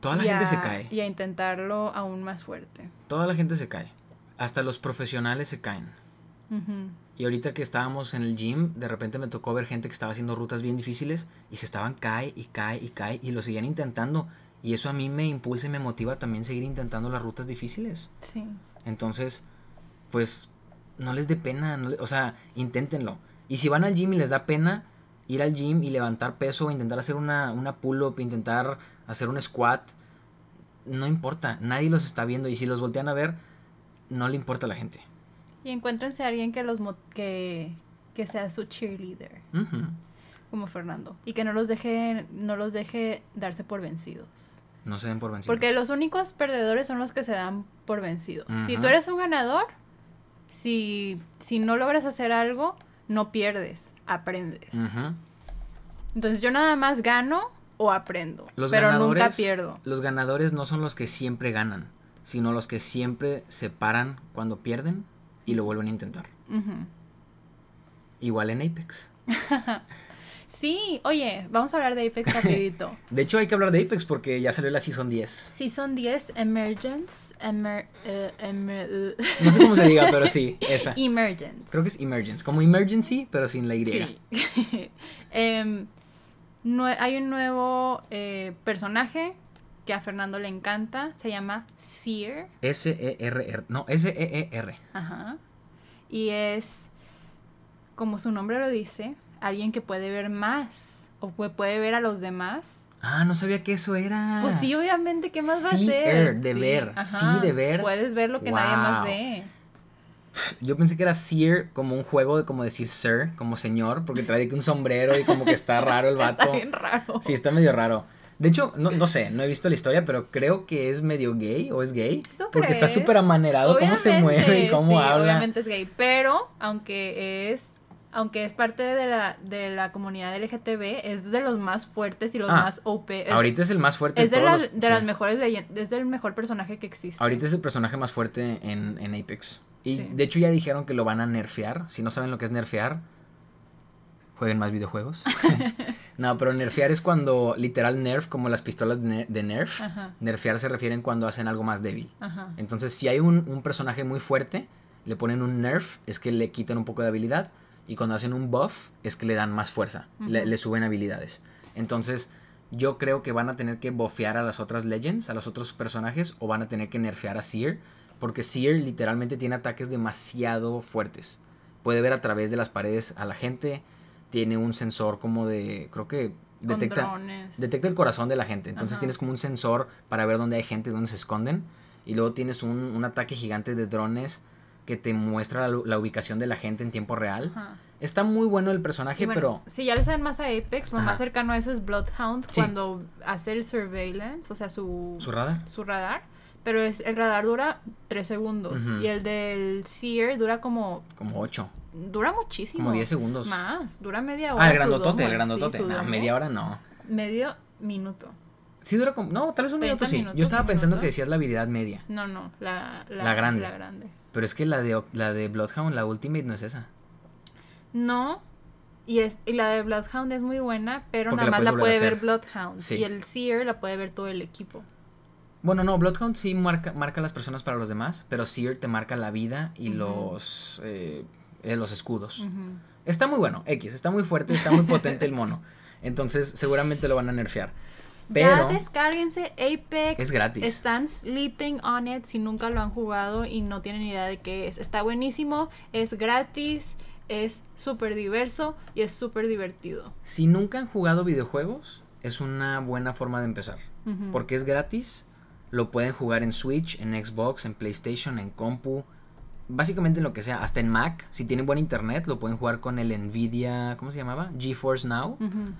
Toda la gente a- se cae. Y a intentarlo aún más fuerte. Toda la gente se cae. Hasta los profesionales se caen. Y ahorita que estábamos en el gym, de repente me tocó ver gente que estaba haciendo rutas bien difíciles y se estaban cae y cae y cae y lo seguían intentando. Y eso a mí me impulsa y me motiva también seguir intentando las rutas difíciles. Sí. Entonces, pues, no les dé pena, no le- o sea, inténtenlo. Y si van al gym y les da pena ir al gym y levantar peso, o intentar hacer una, una pull-up, intentar hacer un squat, no importa, nadie los está viendo y si los voltean a ver, no le importa a la gente. Y encuéntrense a alguien que los mo- que, que sea su cheerleader, como Fernando, y que no los deje no los deje darse por vencidos. No se den por vencidos. Porque los únicos perdedores son los que se dan por vencidos. Si tú eres un ganador, si, si no logras hacer algo, no pierdes, aprendes. Ujú. Entonces yo nada más gano o aprendo, Los pero nunca ganadores- pierdo. Los ganadores no son los que siempre ganan, sino los que siempre se paran cuando pierden y lo vuelven a intentar. Igual en Apex. Sí, oye, vamos a hablar de Apex rapidito. De hecho, hay que hablar de Apex porque ya salió la Season 10. Season 10, Emergence, emer, eh, emer- No sé cómo se diga, pero sí, esa. Emergence. Creo que es Emergence, como Emergency, pero sin la Y. Sí. Em, hay un nuevo eh, personaje que a Fernando le encanta, se llama Seer. S-E-R-R. No, S-E-E-R. Ajá. Y es, como su nombre lo dice, alguien que puede ver más o puede ver a los demás. Ah, no sabía que eso era. Pues sí, obviamente, ¿qué más va a ser? de ver. ajá. Sí, de ver. Puedes ver lo que nadie más ve. Yo pensé que era Seer como un juego de como decir sir, como señor, porque trae un sombrero y como que está raro el vato. Está bien raro. Sí, está medio raro. De hecho, no, no sé, no he visto la historia, pero creo que es medio gay o es gay. ¿Tú Porque está súper amanerado cómo se mueve y cómo sí, habla. Obviamente es gay, pero aunque es aunque es parte de la, de la comunidad LGTB, es de los más fuertes y los Ah, más OP. Es, Ahorita es el más fuerte es de, las, los- de sí. las mejores leyendas, es del mejor personaje que existe. Ahorita es el personaje más fuerte en, en Apex. Y Sí. de hecho ya dijeron que lo van a nerfear. Si no saben lo que es nerfear, jueguen más videojuegos. no, pero nerfear es cuando literal nerf, como las pistolas de, ner- de nerf. Ajá, Nerfear se refieren cuando hacen algo más débil. ajá. Entonces, si hay un, un personaje muy fuerte, le ponen un nerf, es que le quitan un poco de habilidad. Y cuando hacen un buff, es que le dan más fuerza, le, suben habilidades. Entonces, yo creo que van a tener que buffear a las otras legends, a los otros personajes, o van a tener que nerfear a Seer, porque Seer literalmente tiene ataques demasiado fuertes. Puede ver a través de las paredes a la gente, tiene un sensor como de, creo que detecta, detecta el corazón de la gente. Entonces Ajá. tienes como un sensor para ver dónde hay gente, dónde se esconden. Y luego tienes un, un ataque gigante de drones que te muestra la, la ubicación de la gente en tiempo real. Ajá. Está muy bueno el personaje, bueno, pero... si ya le saben más a Apex, lo Ajá. más cercano a eso es Bloodhound Sí. cuando hace el surveillance, o sea, su, ¿Su radar? su radar. Pero es, el radar dura 3 segundos. Y el del Seer dura como. Como 8, Dura muchísimo. como 10 segundos. Más, dura media hora. Ah, el grandotote, domo, el grandotote. sí, domo. media hora no. Medio minuto. Sí dura como... No, tal vez un 30 minuto sí. Yo estaba pensando minuto. que decías la habilidad media. No, no, la, La grande. La grande. Pero es que la de, la de Bloodhound, la Ultimate, no es esa. No. Y, es, y la de Bloodhound es muy buena, pero Porque nada más la puede ver. Bloodhound. Sí. Y el Seer la puede ver todo el equipo. Bueno, no, Bloodhound sí marca, marca las personas para los demás, pero Seer te marca la vida y los, eh, eh, los escudos. Está muy bueno, X, está muy fuerte, está muy potente el mono. Entonces seguramente lo van a nerfear. Pero Ya descárguense Apex. es gratis. Están sleeping on it si nunca lo han jugado y no tienen idea de qué es. Está buenísimo, es gratis, es súper diverso y es súper divertido. Si nunca han jugado videojuegos, es una buena forma de empezar. Porque es gratis, lo pueden jugar en Switch, en Xbox, en PlayStation, en compu. Básicamente en lo que sea, hasta en Mac. Si tienen buen internet, lo pueden jugar con el Nvidia, ¿cómo se llamaba? GeForce Now. Ujú.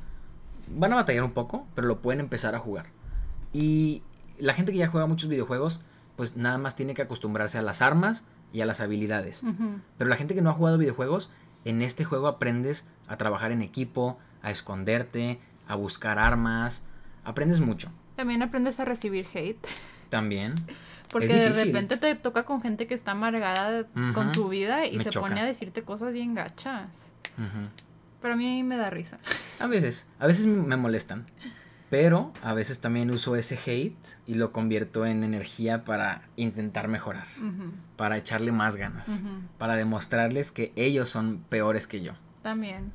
Van a batallar un poco, pero lo pueden empezar a jugar. Y la gente que ya juega muchos videojuegos, pues nada más tiene que acostumbrarse a las armas y a las habilidades. Pero la gente que no ha jugado videojuegos, en este juego aprendes a trabajar en equipo, a esconderte, a buscar armas. Aprendes mucho. También aprendes a recibir hate. También. Porque de repente te toca con gente que está amargada con su vida y Me se choca. pone a decirte cosas bien gachas. Ujú. Pero a mí me da risa. A veces, a veces me molestan. Pero a veces también uso ese hate y lo convierto en energía para intentar mejorar, para echarle más ganas, para demostrarles que ellos son peores que yo. También,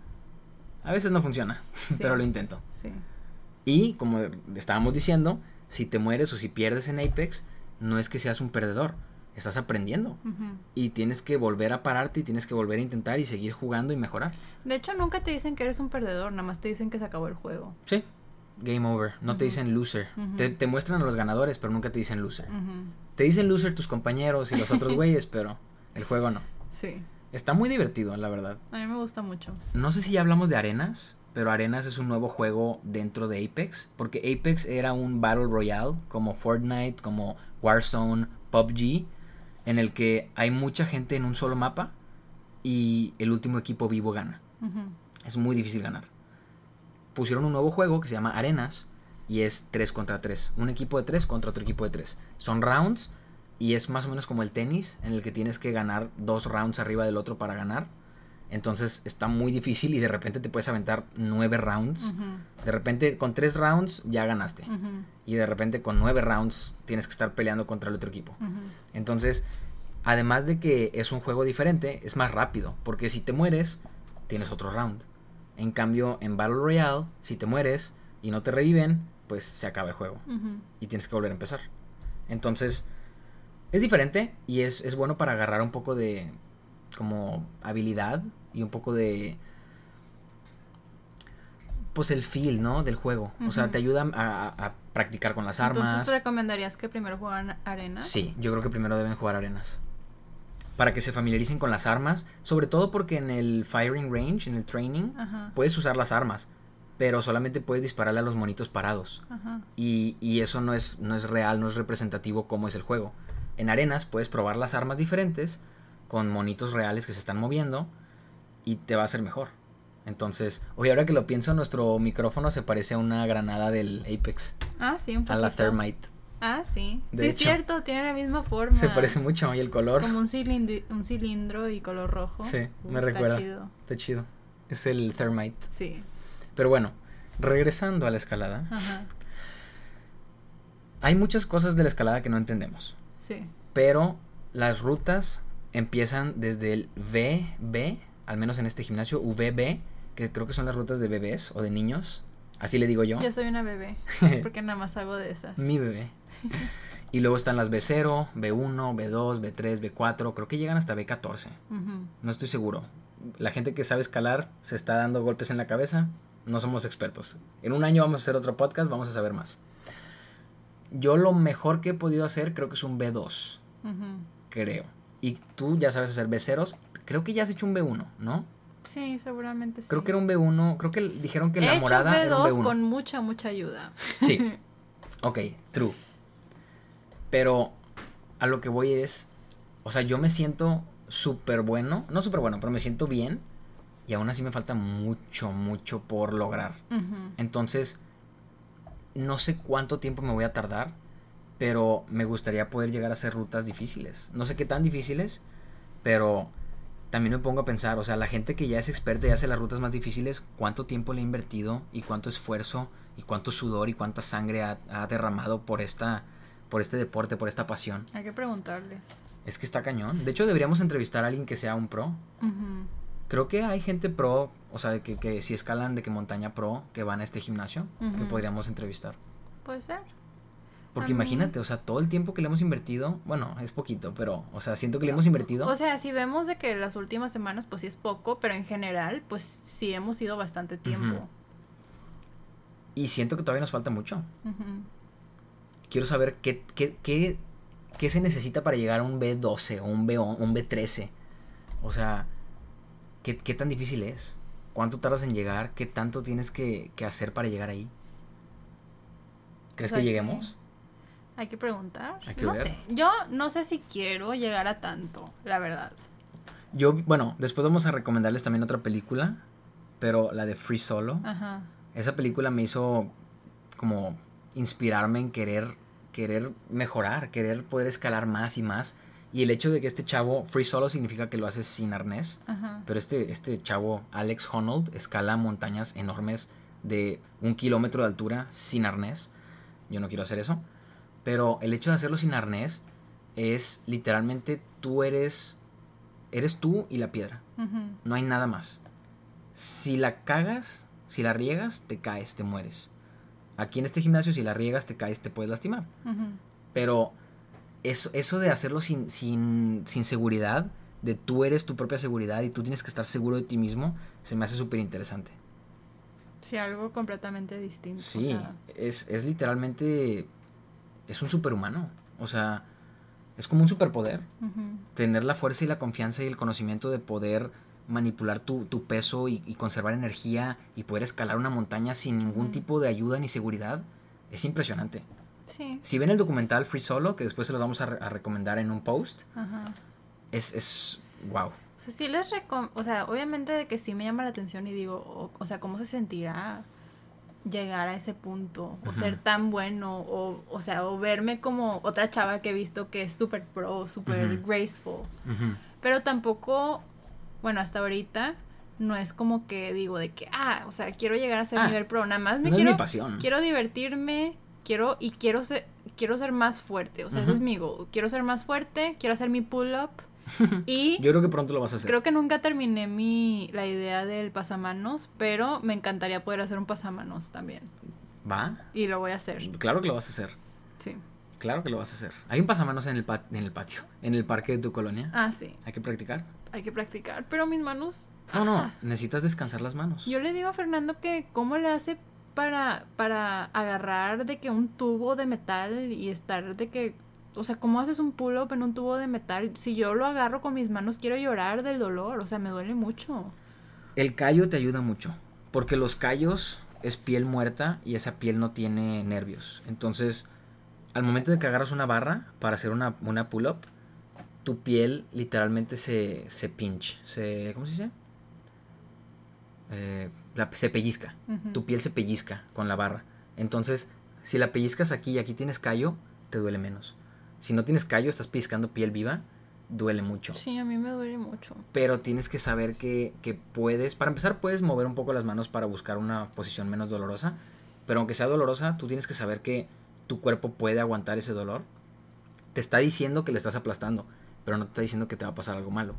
A veces no funciona, pero lo intento. sí. Y como estábamos diciendo, si te mueres o si pierdes en Apex, no es que seas un perdedor, estás aprendiendo. Y tienes que volver a pararte y tienes que volver a intentar y seguir jugando y mejorar. De hecho, nunca te dicen que eres un perdedor, nada más te dicen que se acabó el juego. Sí, game over. No te dicen loser. Te, te muestran a los ganadores, pero nunca te dicen loser. Te dicen loser tus compañeros y los otros güeyes, pero el juego no. Sí, Está muy divertido, la verdad. a mí me gusta mucho. No sé si ya hablamos de Arenas, pero Arenas es un nuevo juego dentro de Apex, porque Apex era un Battle Royale como Fortnite, como Warzone, PUBG, en el que hay mucha gente en un solo mapa y el último equipo vivo gana. Es muy difícil ganar. Pusieron un nuevo juego que se llama Arenas y es 3 contra 3. Un equipo de 3 contra otro equipo de 3. Son rounds y es más o menos como el tenis en el que tienes que ganar dos rounds arriba del otro para ganar. Entonces está muy difícil y de repente te puedes aventar 9 rounds. De repente con 3 rounds ya ganaste. Y de repente con 9 rounds tienes que estar peleando contra el otro equipo. Entonces, además de que es un juego diferente, es más rápido. Porque si te mueres, tienes otro round. En cambio, en Battle Royale, si te mueres y no te reviven, pues se acaba el juego. Y tienes que volver a empezar. Entonces, es diferente y es, es bueno para agarrar un poco de como habilidad y un poco de pues el feel, ¿no? Del juego. O sea, te ayuda a, practicar con las armas. Entonces, ¿te recomendarías que primero jugaran arena? Sí, yo creo que primero deben jugar arenas. Para que se familiaricen con las armas, sobre todo porque en el firing range, en el training, puedes usar las armas, pero solamente puedes dispararle a los monitos parados. Y, y eso no es, no es real, no es representativo como es el juego. En arenas puedes probar las armas diferentes con monitos reales que se están moviendo y te va a ser mejor. Entonces, oye, ahora que lo pienso, nuestro micrófono se parece a una granada del Apex, Ah, sí, un a la poquito. Thermite. Ah, sí. De sí, hecho. es cierto, tiene la misma forma. Se parece mucho y el color. Como un, cilindri- un cilindro y color rojo. Sí, Uh, me está recuerda. chido. Está chido. Es el Thermite. Sí. Pero bueno, regresando a la escalada. Ajá. Hay muchas cosas de la escalada que no entendemos. Sí. Pero las rutas empiezan desde el VB, al menos en este gimnasio, VB, que creo que son las rutas de bebés o de niños. Así le digo yo. Yo soy una bebé. Porque nada más hago de esas. Mi bebé. y luego están las B0, B1, B2, B3, B4. Creo que llegan hasta B14. Ujú. No estoy seguro. La gente que sabe escalar se está dando golpes en la cabeza. No somos expertos. En un año vamos a hacer otro podcast, vamos a saber más. Yo lo mejor que he podido hacer creo que es un B2, Ujú. creo. Y tú ya sabes hacer B0s. Creo que ya has hecho un B1, ¿no? Sí, seguramente sí. Creo que era un B1. Creo que dijeron que He la hecho morada era un B2 B1. con mucha, mucha ayuda. Sí. Ok, true. Pero a lo que voy es, o sea, yo me siento súper bueno, no súper bueno, pero me siento bien y aún así me falta mucho, mucho por lograr. Entonces, no sé cuánto tiempo me voy a tardar, pero me gustaría poder llegar a hacer rutas difíciles. No sé qué tan difíciles, pero también me pongo a pensar, o sea, la gente que ya es experta y hace las rutas más difíciles, cuánto tiempo le ha invertido y cuánto esfuerzo y cuánto sudor y cuánta sangre ha, ha derramado por esta por este deporte, por esta pasión. Hay que preguntarles. Es que está cañón. De hecho, deberíamos entrevistar a alguien que sea un pro. Creo que hay gente pro, o sea, que, que si escalan de que montaña pro, que van a este gimnasio, que podríamos entrevistar. Puede ser. Porque imagínate, o sea, todo el tiempo que le hemos invertido, bueno, es poquito, pero, o sea, siento que le hemos invertido. O sea, si vemos de que las últimas semanas, pues sí es poco, pero en general, pues sí hemos ido bastante tiempo. y siento que todavía nos falta mucho. Quiero saber qué, qué, qué, qué se necesita para llegar a un B12 o un, B, un B13. O sea, ¿qué, qué tan difícil es? ¿Cuánto tardas en llegar? ¿Qué tanto tienes que, que hacer para llegar ahí? ¿Crees que lleguemos? Hay que preguntar. Hay que no ver. sé. Yo no sé si quiero llegar a tanto, la verdad. Yo, bueno, después vamos a recomendarles también otra película, pero la de Free Solo. Ajá. Esa película me hizo como inspirarme en querer, querer mejorar, querer poder escalar más y más. Y el hecho de que este chavo, Free Solo significa que lo hace sin arnés, Ajá. pero este, este chavo, Alex Honnold, escala montañas enormes de un kilómetro de altura sin arnés. Yo no quiero hacer eso. Pero el hecho de hacerlo sin arnés es literalmente tú eres, eres tú y la piedra. No hay nada más. Si la cagas, si la riegas, te caes, te mueres. Aquí en este gimnasio, si la riegas, te caes, te puedes lastimar. Pero eso, eso de hacerlo sin, sin, sin seguridad, de tú eres tu propia seguridad y tú tienes que estar seguro de ti mismo, se me hace súper interesante. Sí, algo completamente distinto. o Sí, sea, es, es literalmente. Es un superhumano. O sea, es como un superpoder. Tener la fuerza y la confianza y el conocimiento de poder manipular tu, tu peso y, y conservar energía y poder escalar una montaña sin ningún tipo de ayuda ni seguridad es impresionante. Sí. Si ven el documental Free Solo, que después se los vamos a, re- a recomendar en un post, es, es wow. O sea, sí les recom... O sea, obviamente de que sí me llama la atención y digo, o, o sea, ¿cómo se sentirá llegar a ese punto? O ser tan bueno, o, o sea, o verme como otra chava que he visto que es súper pro, súper graceful. Pero tampoco, bueno, hasta ahorita no es como que digo de que, ah, o sea, quiero llegar a ser Ah, nivel pro. Nada más me No es quiero, mi pasión. quiero divertirme, quiero, y quiero ser, quiero ser más fuerte. O sea, ese Ujú. es mi goal. Quiero ser más fuerte, quiero hacer mi pull-up. y Yo creo que pronto lo vas a hacer. Creo que nunca terminé mi la idea del pasamanos, pero me encantaría poder hacer un pasamanos también. ¿Va? Y lo voy a hacer. Claro que lo vas a hacer. Sí. Claro que lo vas a hacer. Hay un pasamanos en el, pat- en el patio, en el parque de tu colonia. Ah, sí. Hay que practicar. Hay que practicar. Pero mis manos. No, no, Ajá. necesitas descansar las manos. Yo le digo a Fernando que cómo le hace para, para agarrar de que un tubo de metal y estar de que. O sea, ¿cómo haces un pull-up en un tubo de metal? Si yo lo agarro con mis manos, quiero llorar del dolor. O sea, me duele mucho. El callo te ayuda mucho, porque los callos es piel muerta y esa piel no tiene nervios. Entonces, al momento de que agarras una barra para hacer una, una pull-up, tu piel literalmente se, se pinch, se, ¿cómo se dice? Eh, la- se pellizca. Tu piel se pellizca con la barra. Entonces, si la pellizcas aquí y aquí tienes callo, te duele menos. Si no tienes callo, estás pellizcando piel viva, duele mucho Sí, a mí me duele mucho. pero tienes que saber que, que puedes, para empezar puedes mover un poco las manos para buscar una posición menos dolorosa, pero aunque sea dolorosa, tú tienes que saber que tu cuerpo puede aguantar ese dolor. Te está diciendo que le estás aplastando, pero no te está diciendo que te va a pasar algo malo.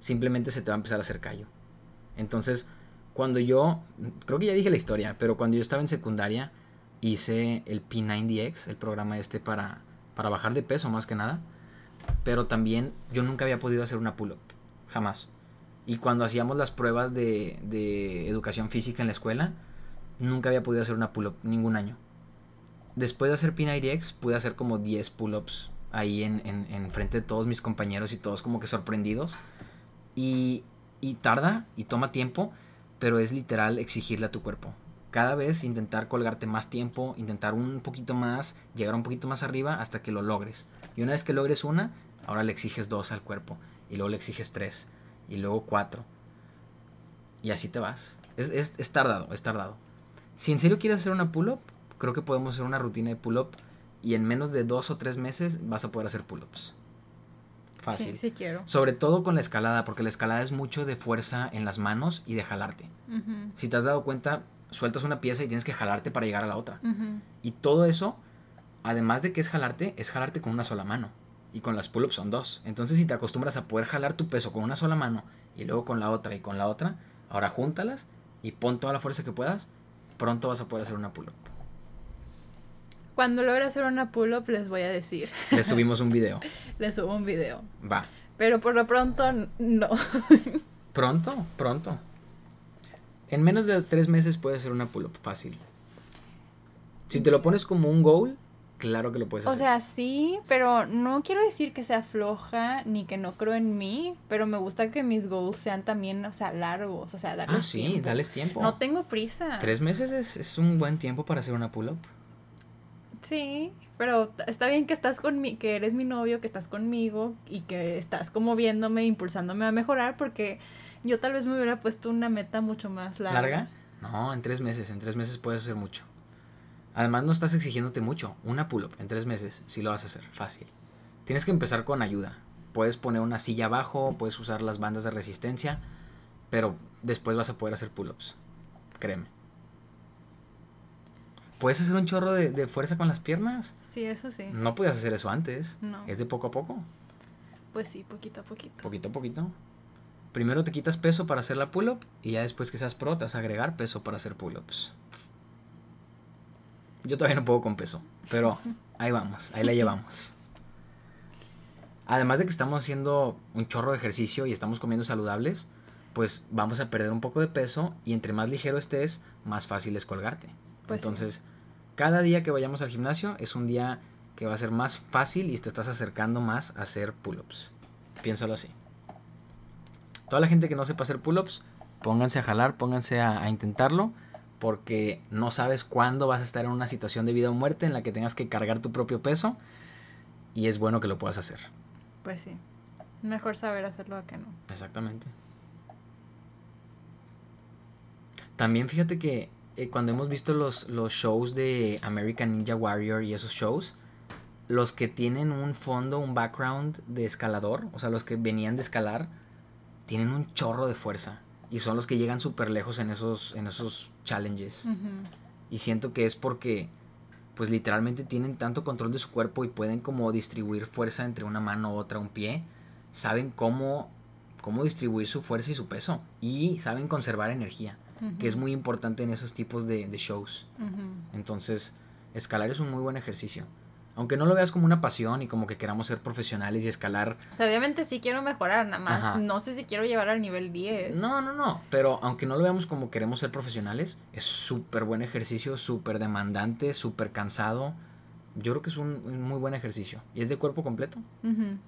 Simplemente se te va a empezar a hacer callo. Entonces, cuando yo, creo que ya dije la historia, pero cuando yo estaba en secundaria, hice el P90X, el programa este para, para bajar de peso más que nada. Pero también yo nunca había podido hacer una pull-up. Jamás. Y cuando hacíamos las pruebas de, de educación física en la escuela, nunca había podido hacer una pull-up ningún año. Después de hacer P90X, pude hacer como 10 pull-ups ahí en, en, en frente de todos mis compañeros y todos como que sorprendidos. Y, y tarda y toma tiempo, pero es literal exigirle a tu cuerpo. Cada vez intentar colgarte más tiempo, intentar un poquito más, llegar un poquito más arriba hasta que lo logres. Y una vez que logres una, ahora le exiges dos al cuerpo. Y luego le exiges tres. Y luego cuatro. Y así te vas. Es, es, es tardado, es tardado. Si en serio quieres hacer una pull-up, creo que podemos hacer una rutina de pull-up. Y en menos de dos o tres meses vas a poder hacer pull-ups. Fácil. Sí, sí quiero. Sobre todo con la escalada, porque la escalada es mucho de fuerza en las manos y de jalarte. Si te has dado cuenta, sueltas una pieza y tienes que jalarte para llegar a la otra. Y todo eso, además de que es jalarte, es jalarte con una sola mano. Y con las pull-ups son dos. Entonces, si te acostumbras a poder jalar tu peso con una sola mano y luego con la otra y con la otra, ahora júntalas y pon toda la fuerza que puedas, pronto vas a poder hacer una pull-up. Cuando logre hacer una pull-up les voy a decir. Le subimos un video. Les subo un video. Va. Pero por lo pronto, no. Pronto, pronto. En menos de tres meses puedes hacer una pull-up fácil. Si te lo pones como un goal, claro que lo puedes O hacer. sea, sí, pero no quiero decir que sea floja ni que no creo en mí, pero me gusta que mis goals sean también, o sea, largos, o sea, darles ah, sí, tiempo. tiempo. No tengo prisa. Tres meses es, es un buen tiempo para hacer una pull-up. Sí, pero está bien que estás conmigo, que eres mi novio, que estás conmigo y que estás como viéndome, impulsándome a mejorar, porque yo tal vez me hubiera puesto una meta mucho más larga. ¿Larga? No, en tres meses. En tres meses puedes hacer mucho. Además, no estás exigiéndote mucho. Una pull-up en tres meses, sí lo vas a hacer. Fácil. Tienes que empezar con ayuda. Puedes poner una silla abajo, puedes usar las bandas de resistencia, pero después vas a poder hacer pull-ups. Créeme. ¿Puedes hacer un chorro de, de fuerza con las piernas? Sí, eso sí. No podías hacer eso antes. No. Es de poco a poco. Pues sí, poquito a poquito. Poquito a poquito. Primero te quitas peso para hacer la pull-up y ya después que seas pro te vas a agregar peso para hacer pull-ups. Yo todavía no puedo con peso, pero ahí vamos, ahí la llevamos. Además de que estamos haciendo un chorro de ejercicio y estamos comiendo saludables, pues vamos a perder un poco de peso y entre más ligero estés, más fácil es colgarte. Pues sí. Entonces, cada día que vayamos al gimnasio es un día que va a ser más fácil y te estás acercando más a hacer pull-ups. Piénsalo así. Toda la gente que no sepa hacer pull-ups, pónganse a jalar, pónganse a, a intentarlo, porque no sabes cuándo vas a estar en una situación de vida o muerte en la que tengas que cargar tu propio peso y es bueno que lo puedas hacer. Pues sí. Mejor saber hacerlo a que no. Exactamente. También fíjate que eh, cuando hemos visto los, los shows de American Ninja Warrior y esos shows, los que tienen un fondo, un background de escalador, o sea, los que venían de escalar, tienen un chorro de fuerza. Y son los que llegan súper lejos en esos, en esos challenges. Y siento que es porque, pues literalmente tienen tanto control de su cuerpo y pueden como distribuir fuerza entre una mano, otra, un pie. Saben cómo, cómo distribuir su fuerza y su peso. Y saben conservar energía, que es muy importante en esos tipos de, de shows. Entonces, escalar es un muy buen ejercicio. Aunque no lo veas como una pasión y como que queramos ser profesionales y escalar. O sea, obviamente sí quiero mejorar, nada más. Ajá. No sé si quiero llevar al nivel 10. No, no, no. Pero aunque no lo veamos como queremos ser profesionales, es súper buen ejercicio, súper demandante, súper cansado. Yo creo que es un, un muy buen ejercicio. Y es de cuerpo completo. Ujú.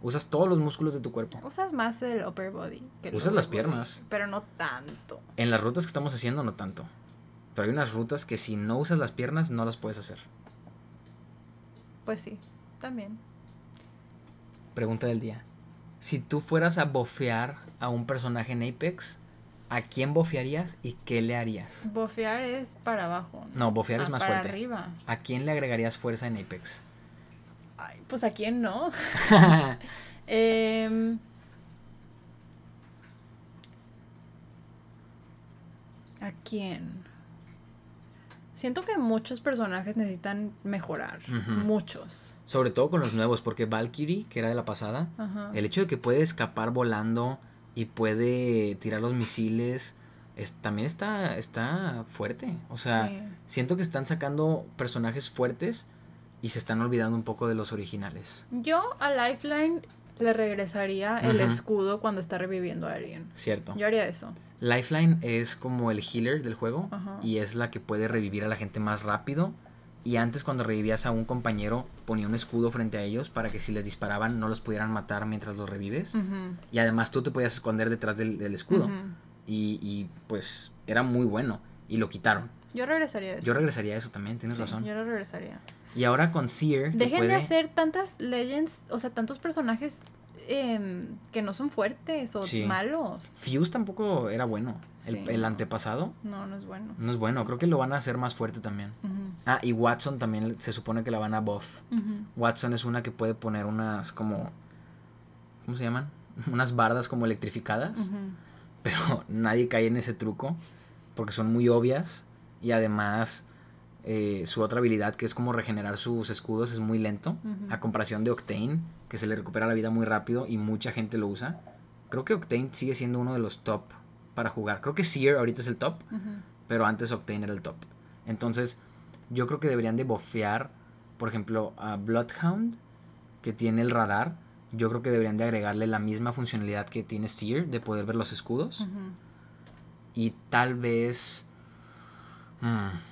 Usas todos los músculos de tu cuerpo. Usas más el upper body. Que el Usas las body, piernas. Pero no tanto. En las rutas que estamos haciendo, no tanto. Pero hay unas rutas que si no usas las piernas, no las puedes hacer. Pues sí, también. Pregunta del día. Si tú fueras a bofear a un personaje en Apex, ¿a quién bofearías y qué le harías? Bofear es para abajo. No, bofear Ah, es más para fuerte. arriba. ¿A quién le agregarías fuerza en Apex? Ay, pues a quién no. Em, ¿A quién? Siento que muchos personajes necesitan mejorar. Muchos. Sobre todo con los nuevos, porque Valkyrie, que era de la pasada, Ajá. el hecho de que puede escapar volando y puede tirar los misiles, es, también está, está fuerte. O sea, Sí. siento que están sacando personajes fuertes y se están olvidando un poco de los originales. Yo a Lifeline le regresaría el escudo cuando está reviviendo a alguien. Cierto. Yo haría eso. Lifeline es como el healer del juego Ajá. y es la que puede revivir a la gente más rápido. Y antes cuando revivías a un compañero ponía un escudo frente a ellos para que si les disparaban no los pudieran matar mientras los revives. Y además tú te podías esconder detrás del, del escudo. Y, y, pues era muy bueno y lo quitaron. Yo regresaría a eso. Yo regresaría a eso también, tienes Sí, razón. Yo lo regresaría. Y ahora con Seer, Dejen puede- de hacer tantas legends, o sea, tantos personajes em, que no son fuertes o Sí. malos. Fuse tampoco era bueno. El, Sí, el no. antepasado No, no es bueno. no es bueno. Creo que lo van a hacer más fuerte también. Ah, y Watson también se supone que la van a buff. Watson es una que puede poner unas como... ¿Cómo se llaman? Unas bardas como electrificadas. Pero nadie cae en ese truco. Porque son muy obvias. Y además eh, su otra habilidad que es como regenerar sus escudos es muy lento. A comparación de Octane, que se le recupera la vida muy rápido y mucha gente lo usa. Creo que Octane sigue siendo uno de los top para jugar. Creo que Seer ahorita es el top, pero antes Octane era el top. Entonces, yo creo que deberían de bofear, por ejemplo, a Bloodhound, que tiene el radar. Yo creo que deberían de agregarle la misma funcionalidad que tiene Seer, de poder ver los escudos. Y tal vez... mm,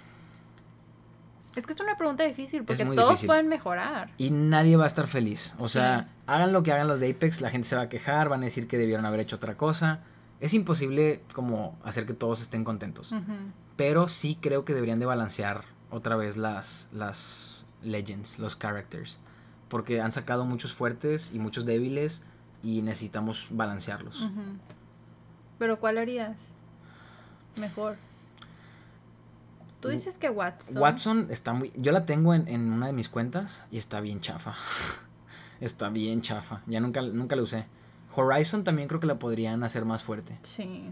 Es que es una pregunta difícil porque todos difícil. pueden mejorar. Y nadie va a estar feliz. O Sí. sea, hagan lo que hagan los de Apex, la gente se va a quejar, van a decir que debieron haber hecho otra cosa. Es imposible como hacer que todos estén contentos. Pero sí creo que deberían de balancear otra vez las, las legends, los characters. Porque han sacado muchos fuertes y muchos débiles y necesitamos balancearlos. Pero ¿cuál harías? Mejor. Tú dices que Watson. Watson está muy... Yo la tengo en, en una de mis cuentas y está bien chafa. está bien chafa. Ya nunca, nunca la usé. Horizon también creo que la podrían hacer más fuerte. Sí.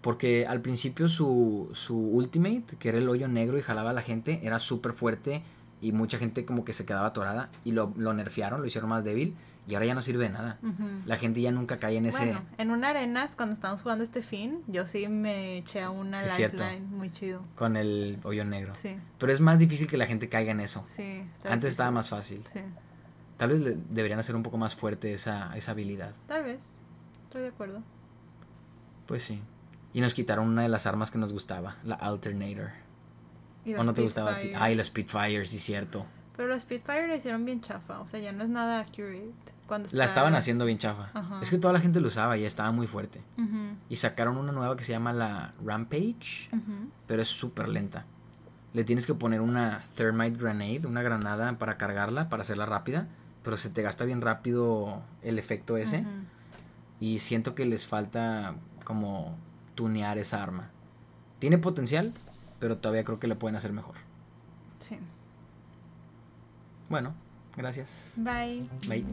Porque al principio su, su ultimate, que era el hoyo negro y jalaba a la gente, era súper fuerte y mucha gente como que se quedaba atorada y lo, lo nerfearon, lo hicieron más débil y ahora ya no sirve de nada. La gente ya nunca cae en ese... Bueno, en una arenas, cuando estábamos jugando este fin, yo sí me eché a una Sí, lifeline. Muy chido. con el hoyo negro. Sí, Pero es más difícil que la gente caiga en eso. sí. Antes estaba más fácil. Sí, Tal vez deberían hacer un poco más fuerte esa, esa habilidad. tal vez. Estoy de acuerdo. Pues sí. Y nos quitaron una de las armas que nos gustaba, la Alternator. ¿O no te gustaba a ti? Ay, los Spitfire, sí, cierto. Pero los Spitfire la hicieron bien chafa. O sea, ya no es nada accurate. Cuando La estaban haciendo bien chafa. Ajá. Es que toda la gente lo usaba y estaba muy fuerte. Ujú, Y sacaron una nueva que se llama la Rampage, pero es súper lenta. Le tienes que poner una Thermite Grenade, una granada para cargarla, para hacerla rápida, pero se te gasta bien rápido el efecto ese. Ujú. Y siento que les falta como tunear esa arma. Tiene potencial, pero todavía creo que le pueden hacer mejor. Bueno, gracias. Bye. Bye.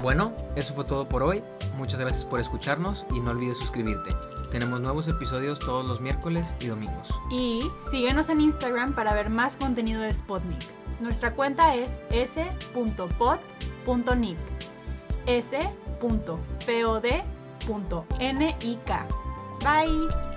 Bueno, eso fue todo por hoy. Muchas gracias por escucharnos y no olvides suscribirte. Tenemos nuevos episodios todos los miércoles y domingos. Y síguenos en Instagram para ver más contenido de Spotnik. Nuestra cuenta es s.pod.nick. s.pod.nik. Bye.